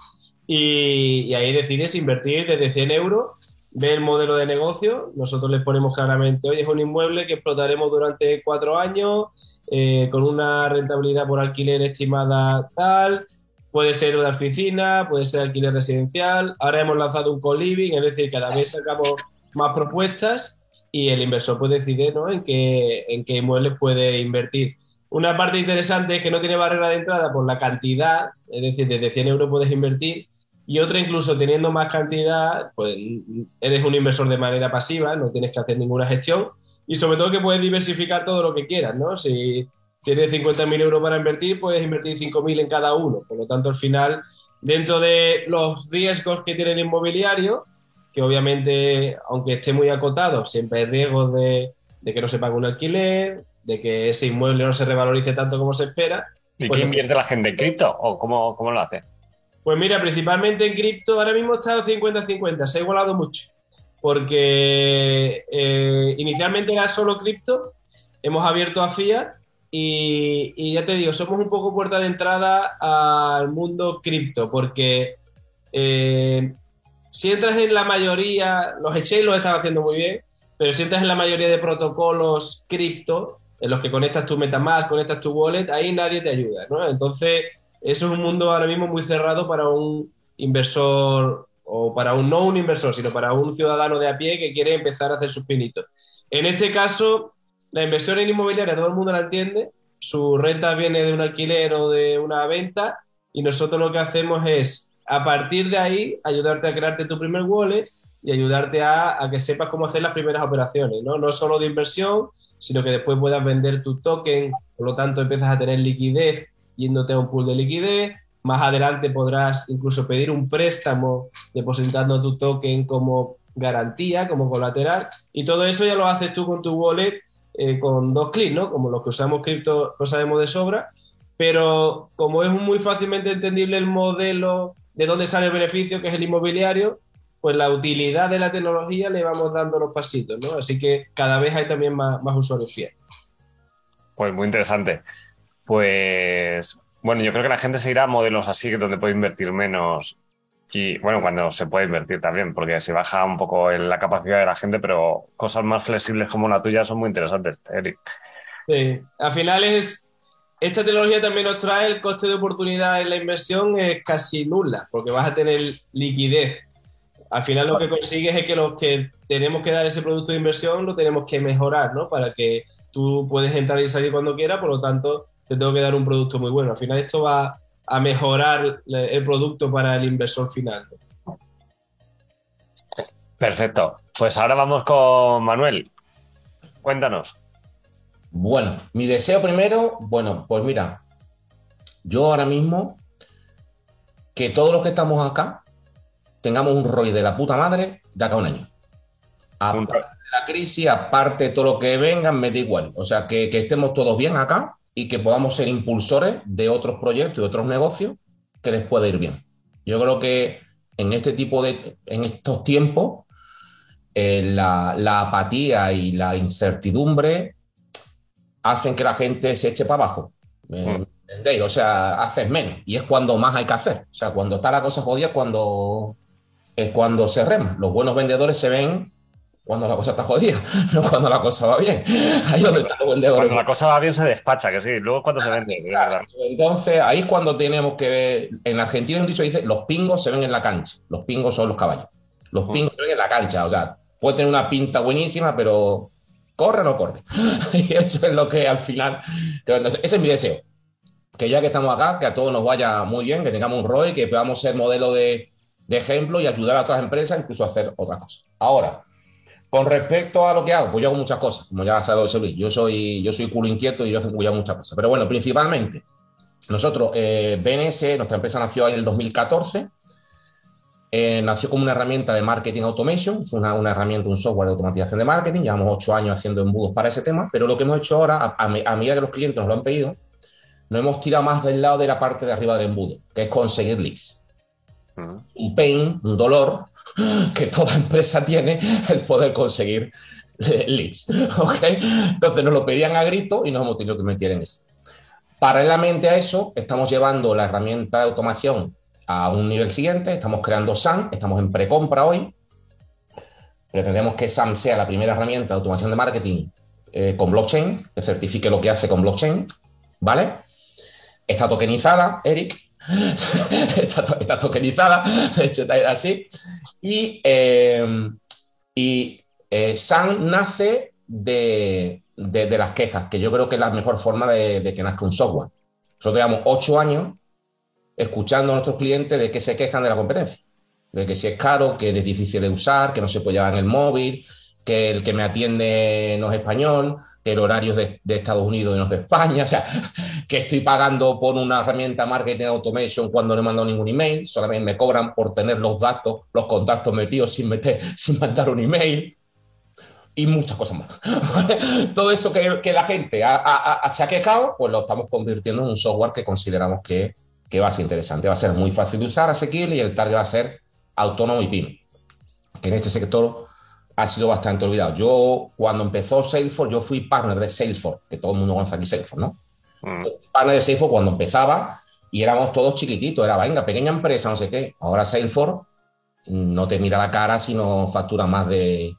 y, ahí decides invertir desde 100 euros, ve el modelo de negocio, nosotros les ponemos claramente, hoy es un inmueble que explotaremos durante cuatro años, eh, con una rentabilidad por alquiler estimada tal, puede ser una oficina, puede ser alquiler residencial, ahora hemos lanzado un co-living, es decir, cada vez sacamos más propuestas y el inversor puede decidir ¿no? en, qué, en qué inmuebles puede invertir. Una parte interesante es que no tiene barrera de entrada por la cantidad, es decir, desde 100 euros puedes invertir y otra incluso teniendo más cantidad, pues eres un inversor de manera pasiva, no tienes que hacer ninguna gestión y sobre todo que puedes diversificar todo lo que quieras, ¿no? Si tienes 50.000 euros para invertir, puedes invertir 5.000 en cada uno. Por lo tanto, al final, dentro de los riesgos que tiene el inmobiliario, que obviamente, aunque esté muy acotado, siempre hay riesgos de, que no se pague un alquiler, de que ese inmueble no se revalorice tanto como se espera. ¿Y pues, qué invierte la gente en cripto o cómo, cómo lo hace? Pues mira, principalmente en cripto ahora mismo está 50-50, se ha igualado mucho, porque eh, inicialmente era solo cripto, hemos abierto a fiat y, ya te digo, somos un poco puerta de entrada al mundo cripto, porque eh, si entras en la mayoría, los exchanges lo están haciendo muy bien, pero si entras en la mayoría de protocolos cripto, en los que conectas tu Metamask, conectas tu wallet, ahí nadie te ayuda, ¿no? Entonces es un mundo ahora mismo muy cerrado para un inversor o para un no un inversor, sino para un ciudadano de a pie que quiere empezar a hacer sus pinitos. En este caso, la inversión en inmobiliaria todo el mundo la entiende, su renta viene de un alquiler o de una venta y nosotros lo que hacemos es, a partir de ahí, ayudarte a crearte tu primer wallet y ayudarte a, que sepas cómo hacer las primeras operaciones, ¿no? No solo de inversión, sino que después puedas vender tu token, por lo tanto empiezas a tener liquidez yéndote a un pool de liquidez, más adelante podrás incluso pedir un préstamo depositando tu token como garantía, como colateral, y todo eso ya lo haces tú con tu wallet eh, con dos clics, ¿no? Como los que usamos cripto lo sabemos de sobra, pero como es muy fácilmente entendible el modelo de dónde sale el beneficio, que es el inmobiliario, pues la utilidad de la tecnología le vamos dando los pasitos, ¿no? Así que cada vez hay también más, más usuarios fieles. Pues muy interesante. Pues bueno, yo creo que la gente seguirá a modelos así donde puede invertir menos y bueno, cuando se puede invertir también, porque se baja un poco la capacidad de la gente, pero cosas más flexibles como la tuya son muy interesantes, Eric. Sí, al final es, esta tecnología también nos trae el coste de oportunidad en la inversión es casi nula, porque vas a tener liquidez. Al final lo que consigues es que los que tenemos que dar ese producto de inversión lo tenemos que mejorar, ¿no? Para que tú puedes entrar y salir cuando quieras, por lo tanto te tengo que dar un producto muy bueno. Al final esto va a mejorar el producto para el inversor final. Perfecto. Pues ahora vamos con Manuel. Cuéntanos. Bueno, mi deseo primero, bueno, pues mira, yo ahora mismo, que todos los que estamos acá tengamos un ROI de la puta madre de acá a un año. Aparte de la crisis, aparte de todo lo que venga, me da igual. O sea, que, que estemos todos bien acá y que podamos ser impulsores de otros proyectos y otros negocios que les pueda ir bien. Yo creo que en este tipo de, en estos tiempos, eh, la, apatía y la incertidumbre hacen que la gente se eche para abajo. Mm. ¿Entendéis? O sea, haces menos. Y es cuando más hay que hacer. O sea, cuando está la cosa jodida, cuando es cuando se rema. Los buenos vendedores se ven cuando la cosa está jodida, no cuando la cosa va bien. Ahí donde está el vendedor. Cuando la cosa va bien se despacha, que sí, luego cuando se vende. Entonces, ahí es cuando tenemos que ver, en Argentina un dicho dice, los pingos se ven en la cancha, los pingos son los caballos, los pingos se ven en la cancha, o sea, puede tener una pinta buenísima, pero corre o no corre. y eso es lo que al final, ese es mi deseo, que ya que estamos acá, que a todos nos vaya muy bien, que tengamos un ROI, que podamos ser modelo de, de ejemplo y ayudar a otras empresas incluso a hacer otras cosas. Ahora, con respecto a lo que hago, pues yo hago muchas cosas, como ya sabido Luis. Yo soy, yo soy culo inquieto y yo hago muchas cosas. Pero bueno, principalmente, nosotros, eh, BNS, nuestra empresa nació en el 2014. Eh, nació como una herramienta de marketing automation, fue una, herramienta, un software de automatización de marketing. Llevamos ocho años haciendo embudos para ese tema, pero lo que hemos hecho ahora, a, medida que los clientes nos lo han pedido, nos hemos tirado más del lado de la parte de arriba del embudo, que es conseguir leads. Un pain, un dolor, que toda empresa tiene el poder conseguir eh, leads. Entonces nos lo pedían a grito y nos hemos tenido que meter en eso. Paralelamente a eso, estamos llevando la herramienta de automación a un nivel siguiente, estamos creando SAM, estamos en precompra hoy. Pretendemos que SAM sea la primera herramienta de automación de marketing eh, con blockchain, que certifique lo que hace con blockchain, ¿vale? Está tokenizada, Eric, está, tokenizada, de hecho está así. Y, eh, y eh, SAN nace de, las quejas, que yo creo que es la mejor forma de, que nazca un software. Nosotros llevamos ocho años escuchando a nuestros clientes de que se quejan de la competencia, de que si es caro, que es difícil de usar, que no se puede llevar en el móvil, que el que me atiende no es español, que el horario es de, Estados Unidos y no es de España, o sea, que estoy pagando por una herramienta marketing automation cuando no he mandado ningún email, solamente me cobran por tener los datos, los contactos metidos sin, meter, sin mandar un email y muchas cosas más. Todo eso que, la gente se ha quejado, pues lo estamos convirtiendo en un software que consideramos que, que va a ser interesante, va a ser muy fácil de usar, asequible y el target va a ser autónomo y pyme. Que en este sector ha sido bastante olvidado. Yo, cuando empezó Salesforce, yo fui partner de Salesforce, que todo el mundo conoce aquí Salesforce, ¿no? Mm. Partner de Salesforce cuando empezaba y éramos todos chiquititos, era, venga, pequeña empresa, no sé qué. Ahora Salesforce no te mira la cara si no factura más de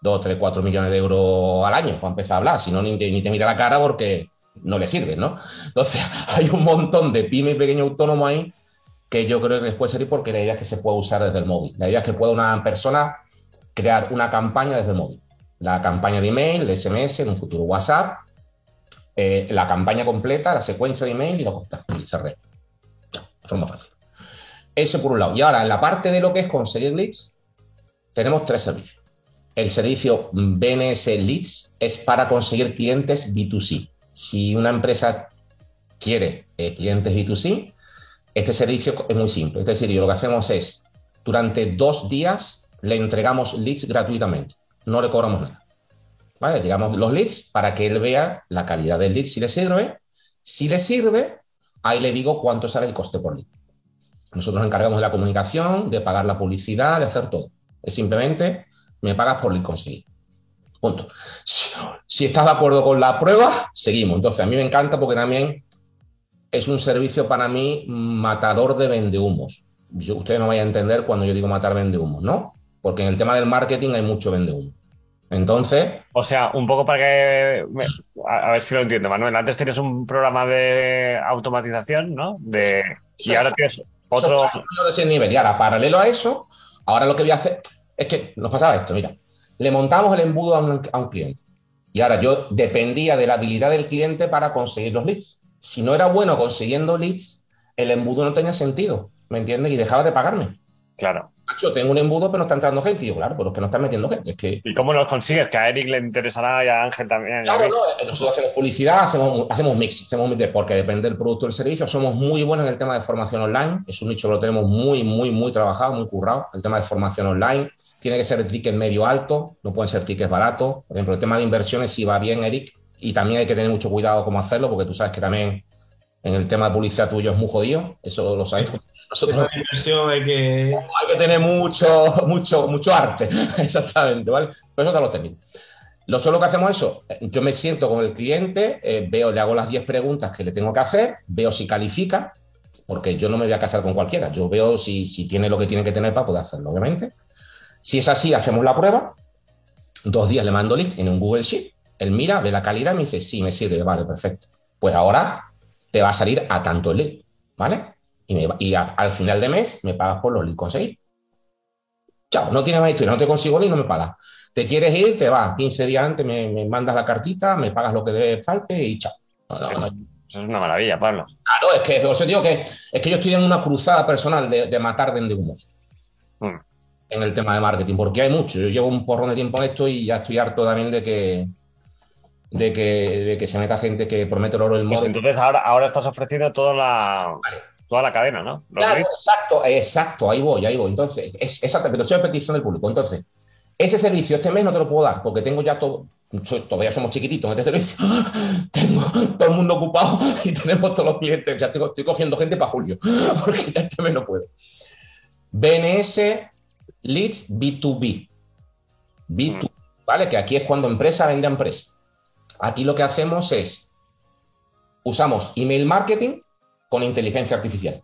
2, 3, 4 millones de euros al año para empezar a hablar, si no, ni, ni te mira la cara porque no le sirve, ¿no? Entonces, hay un montón de pymes y pequeños autónomos ahí que yo creo que les puede servir porque la idea es que se pueda usar desde el móvil. La idea es que pueda una persona crear una campaña desde móvil. La campaña de email, de SMS, en un futuro WhatsApp, eh, la campaña completa, la secuencia de email y lo contacto y cerré. De forma fácil. Eso por un lado. Y ahora, en la parte de lo que es conseguir leads, tenemos tres servicios. El servicio BNS Leads es para conseguir clientes B2C. Si una empresa quiere eh, clientes B2C, este servicio es muy simple. Es decir, yo lo que hacemos es, durante dos días le entregamos leads gratuitamente. No le cobramos nada. ¿Vale? Llegamos los leads para que él vea la calidad del lead, si le sirve. Si le sirve, ahí le digo cuánto sale el coste por lead. Nosotros nos encargamos de la comunicación, de pagar la publicidad, de hacer todo. Es simplemente, me pagas por lead conseguir. Punto. Si, estás de acuerdo con la prueba, seguimos. Entonces, a mí me encanta porque también es un servicio para mí matador de vendehumos. Ustedes no vayan a entender cuando yo digo matar vendehumos, ¿no? Porque en el tema del marketing hay mucho vendehumos. Entonces. O sea, un poco para que. me- a, a ver si lo entiendo, Manuel. Antes tenías un programa de automatización, ¿no? De, y ahora tienes otro. De ese nivel. Y ahora, paralelo a eso, ahora lo que voy a hacer es que nos pasaba esto, mira, le montamos el embudo a un, a un cliente. Y ahora yo dependía de la habilidad del cliente para conseguir los leads. Si no era bueno consiguiendo leads, el embudo no tenía sentido, ¿me entiendes? Y dejaba de pagarme. Claro. Yo tengo un embudo, pero no está entrando gente. Y yo, claro, pero es que no están metiendo gente. Es que ¿Y cómo los consigues? Que a Eric le interesará y a Ángel también. Claro, no, eh, nosotros hacemos publicidad, hacemos, hacemos mix, hacemos mix porque depende del producto o del servicio. Somos muy buenos en el tema de formación online, es un nicho que lo tenemos muy, muy, muy trabajado, muy currado. El tema de formación online tiene que ser ticket medio alto, no pueden ser tickets baratos. Por ejemplo, el tema de inversiones sí va bien, Eric, y también hay que tener mucho cuidado cómo hacerlo, porque tú sabes que también en el tema de publicidad tuyo es muy jodido, eso lo sabéis. Nosotros hay que. hay que tener mucho, mucho, mucho arte, exactamente, ¿vale? Pero eso te lo técnico. Nosotros lo que hacemos es eso, yo me siento con el cliente, eh, veo, le hago las 10 preguntas que le tengo que hacer, veo si califica, porque yo no me voy a casar con cualquiera, yo veo si, si tiene lo que tiene que tener para poder hacerlo, obviamente. Si es así, hacemos la prueba, dos días le mando list en un Google Sheet, él mira, ve la calidad y me dice, sí, me sirve, vale, perfecto. Pues ahora te va a salir a tanto el lead, ¿vale? Y, me y a- al final de mes me pagas por los leads conseguidos. Chao, no tiene más historia, no te consigo lead, no me pagas. Te quieres ir, te vas, 15 días antes me, me mandas la cartita, me pagas lo que debe falte y chao. No, no, no. Eso es una maravilla, Pablo. Claro, es que, os digo que, es que yo estoy en una cruzada personal de, de matar vendehumos Mm. en el tema de marketing, porque hay mucho. Yo llevo un porrón de tiempo en esto y ya estoy harto también de que, de que, de que se meta gente que promete el oro el Pues entonces ahora, ahora estás ofreciendo toda la, toda la cadena, ¿no? Los Claro, exacto, exacto, ahí voy, ahí voy. Entonces, es exacto, pero estoy petición del público. Entonces, ese servicio este mes no te lo puedo dar porque tengo ya todo, todavía somos chiquititos en este servicio. Tengo todo el mundo ocupado y tenemos todos los clientes. Ya estoy, estoy cogiendo gente para julio porque ya este mes no puedo. BNS Leads B2B. B2B, ¿vale? Que aquí es cuando empresa vende a empresa. Aquí lo que hacemos es usamos email marketing con inteligencia artificial.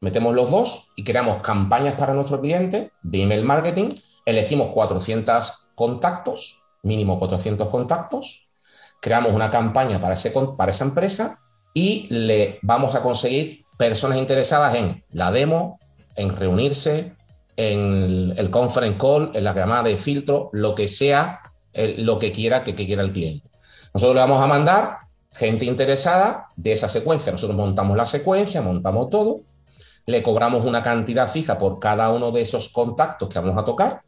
Metemos los dos y creamos campañas para nuestro cliente de email marketing. Elegimos 400 contactos, mínimo 400 contactos. Creamos una campaña para, ese, para esa empresa y le vamos a conseguir personas interesadas en la demo, en reunirse, en el, conference call, en la llamada de filtro, lo que sea, el- lo que quiera que quiera el cliente. Nosotros le vamos a mandar gente interesada de esa secuencia. Nosotros montamos la secuencia, montamos todo, le cobramos una cantidad fija por cada uno de esos contactos que vamos a tocar.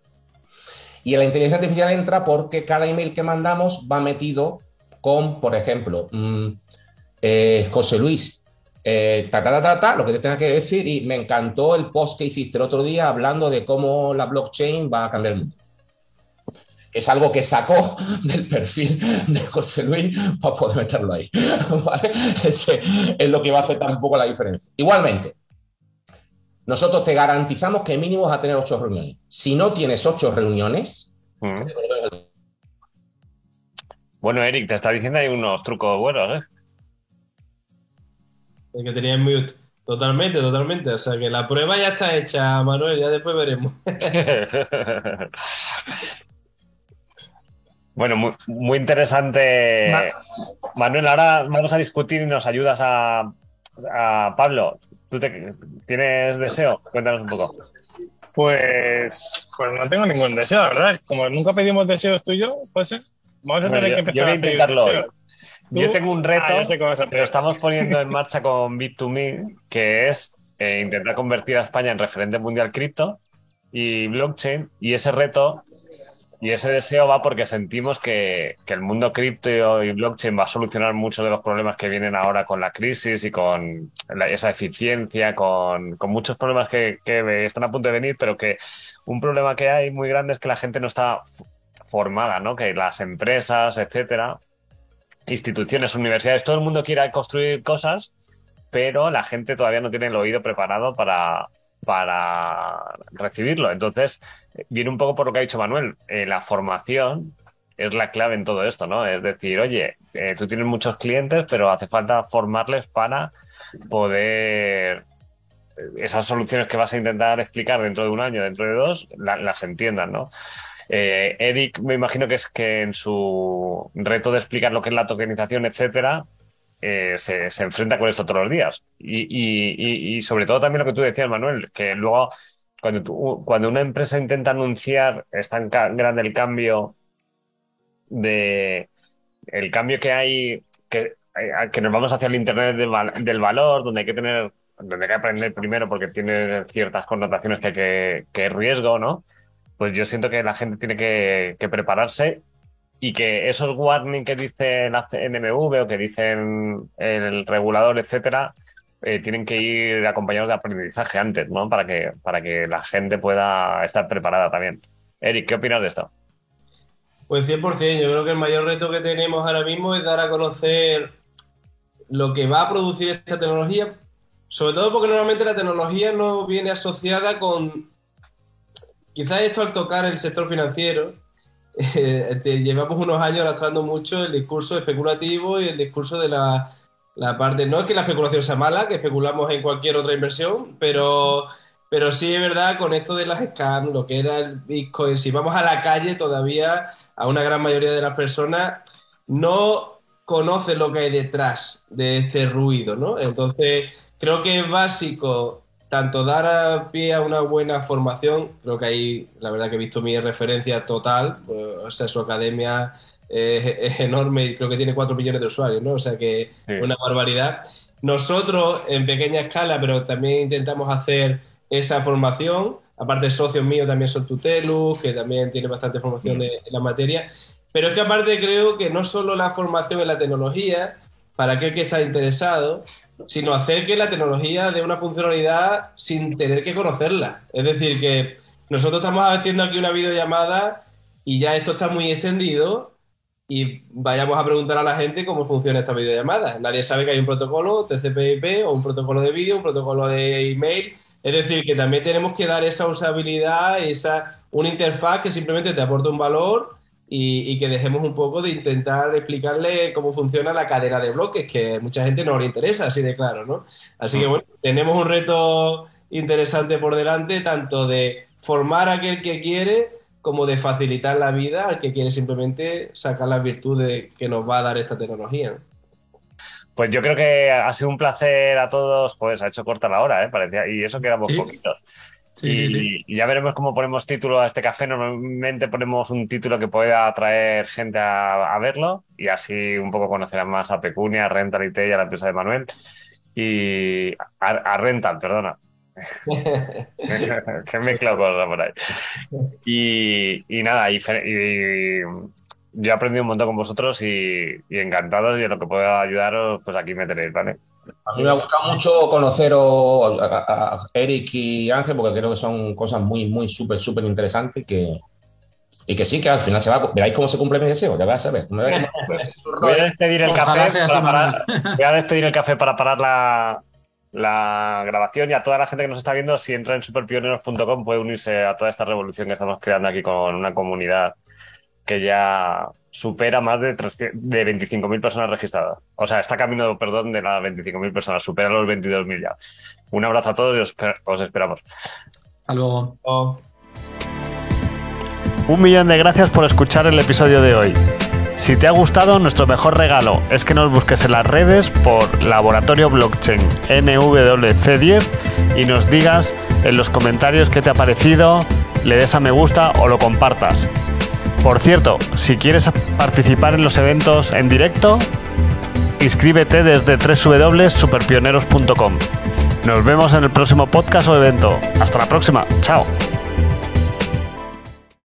Y la inteligencia artificial entra porque cada email que mandamos va metido con, por ejemplo, mm, eh, José Luis, eh, ta, ta, ta, ta, lo que te tenga que decir, y me encantó el post que hiciste el otro día hablando de cómo la blockchain va a cambiar el mundo. Es algo que sacó del perfil de José Luis para poder meterlo ahí. ¿vale? Ese es lo que va a hacer tampoco la diferencia. Igualmente, nosotros te garantizamos que mínimo vas a tener ocho reuniones. Si no tienes ocho reuniones, Mm. Bueno, Eric, te está diciendo hay unos trucos buenos, ¿eh? El que tenía en mute. Totalmente, totalmente. O sea que la prueba ya está hecha, Manuel, ya después veremos. Bueno, muy, muy interesante. Manuel, ahora vamos a discutir y nos ayudas a, a Pablo. ¿Tú te- tienes deseo? Cuéntanos un poco. Pues, pues no tengo ningún deseo, la verdad. Como nunca pedimos deseos tú y yo, pues vamos a Bueno, tener yo- que empezar yo voy a intentarlo yo tengo un reto Ah, es el que lo estamos poniendo en marcha con Bit2Me, que es eh, intentar convertir a España en referente mundial cripto y blockchain. Y ese reto y ese deseo va porque sentimos que, el mundo cripto y blockchain va a solucionar muchos de los problemas que vienen ahora con la crisis y con esa eficiencia, con, muchos problemas que, que están a punto de venir, pero que un problema que hay muy grande es que la gente no está formada, ¿no? Que las empresas, etcétera, instituciones, universidades, todo el mundo quiere construir cosas, pero la gente todavía no tiene el oído preparado para, para recibirlo. Entonces, eh, viene un poco por lo que ha dicho Manuel, eh, la formación es la clave en todo esto, ¿no? Es decir, oye, eh, tú tienes muchos clientes, pero hace falta formarles para poder esas soluciones que vas a intentar explicar dentro de un año, dentro de dos, la- las entiendan, ¿no? Eric, me imagino que es que en su reto de explicar lo que es la tokenización, etcétera, eh, se, se enfrenta con esto todos los días. Y, y- y- sobre todo también lo que tú decías, Manuel, que luego cuando, cuando una empresa intenta anunciar, es tan grande el cambio de el cambio que hay, que, que nos vamos hacia el Internet val- del valor, donde hay que tener, donde hay que aprender primero porque tiene ciertas connotaciones que, que, que es riesgo, ¿no? Pues yo siento que la gente tiene que, que prepararse y que esos warnings que dice la NMV o que dicen el regulador, etcétera, eh, tienen que ir acompañados de aprendizaje antes, ¿no? Para que, para que la gente pueda estar preparada también. Eric, ¿qué opinas de esto? Pues 100%, yo creo que el mayor reto que tenemos ahora mismo es dar a conocer lo que va a producir esta tecnología, sobre todo porque normalmente la tecnología no viene asociada con, quizás esto al tocar el sector financiero, eh, te- llevamos unos años arrastrando mucho el discurso especulativo y el discurso de la, la parte, no es que la especulación sea mala, que especulamos en cualquier otra inversión, pero... Pero sí es verdad con esto de las scams, lo que era el Bitcoin, si vamos a la calle todavía a una gran mayoría de las personas no conocen lo que hay detrás de este ruido, ¿no? Entonces, creo que es básico tanto dar a pie a una buena formación, creo que ahí, la verdad que he visto mi referencia total, pues, o sea, su academia es, es enorme y creo que tiene 4 millones de usuarios, ¿no? O sea que Sí. una barbaridad. Nosotros, en pequeña escala, pero también intentamos hacer esa formación. Aparte, socios míos también son Tutelus, que también tiene bastante formación de- en la materia. Pero es que aparte creo que no solo la formación en la tecnología, para aquel que está interesado, sino hacer que la tecnología dé una funcionalidad sin tener que conocerla. Es decir, que nosotros estamos haciendo aquí una videollamada y ya esto está muy extendido y vayamos a preguntar a la gente cómo funciona esta videollamada. Nadie sabe que hay un protocolo TCP/IP o un protocolo de vídeo, un protocolo de email. Es decir, que también tenemos que dar esa usabilidad, esa una interfaz que simplemente te aporte un valor y, y que dejemos un poco de intentar explicarle cómo funciona la cadena de bloques, que a mucha gente no le interesa, así de claro, ¿no? Así que bueno, tenemos un reto interesante por delante, tanto de formar a aquel que quiere como de facilitar la vida al que quiere simplemente sacar las virtudes que nos va a dar esta tecnología. ¿no? Pues yo creo que ha sido un placer a todos, pues ha hecho corta la hora, ¿eh? Parecía, y eso que éramos Sí. poquitos. Sí, y, sí, sí. y ya veremos cómo ponemos título a este café. Normalmente ponemos un título que pueda atraer gente a, a verlo y así un poco conocerán más a Pecunia, a Rental IT y a la empresa de Manuel. Y a, a Rental, perdona. que me clavo cosas por ahí. Y, y nada, y, yo he aprendido un montón con vosotros y, y encantados y en lo que pueda ayudaros, pues aquí me tenéis, ¿vale? A mí me ha gustado mucho conoceros a, a- a Eric y Ángel, porque creo que son cosas muy, muy, súper, súper interesantes y que, y que sí, que al final se va, veráis cómo se cumple mi deseo, ya vas a ver. Voy a despedir el café para parar, voy a despedir el café para parar la, la grabación y a toda la gente que nos está viendo, si entra en superpioneros.com puede unirse a toda esta revolución que estamos creando aquí con una comunidad que ya supera más de, 300 de 25.000 personas registradas. O sea, está camino, perdón, de las 25.000 personas, supera los 22.000 ya. Un abrazo a todos y os, esper- os esperamos. Hasta luego. Oh. Un millón de gracias por escuchar el episodio de hoy. Si te ha gustado, nuestro mejor regalo es que nos busques en las redes por Laboratorio Blockchain NWC10 y nos digas en los comentarios qué te ha parecido, le des a me gusta o lo compartas. Por cierto, si quieres participar en los eventos en directo, inscríbete desde www.superpioneros.com. Nos vemos en el próximo podcast o evento. Hasta la próxima. Chao.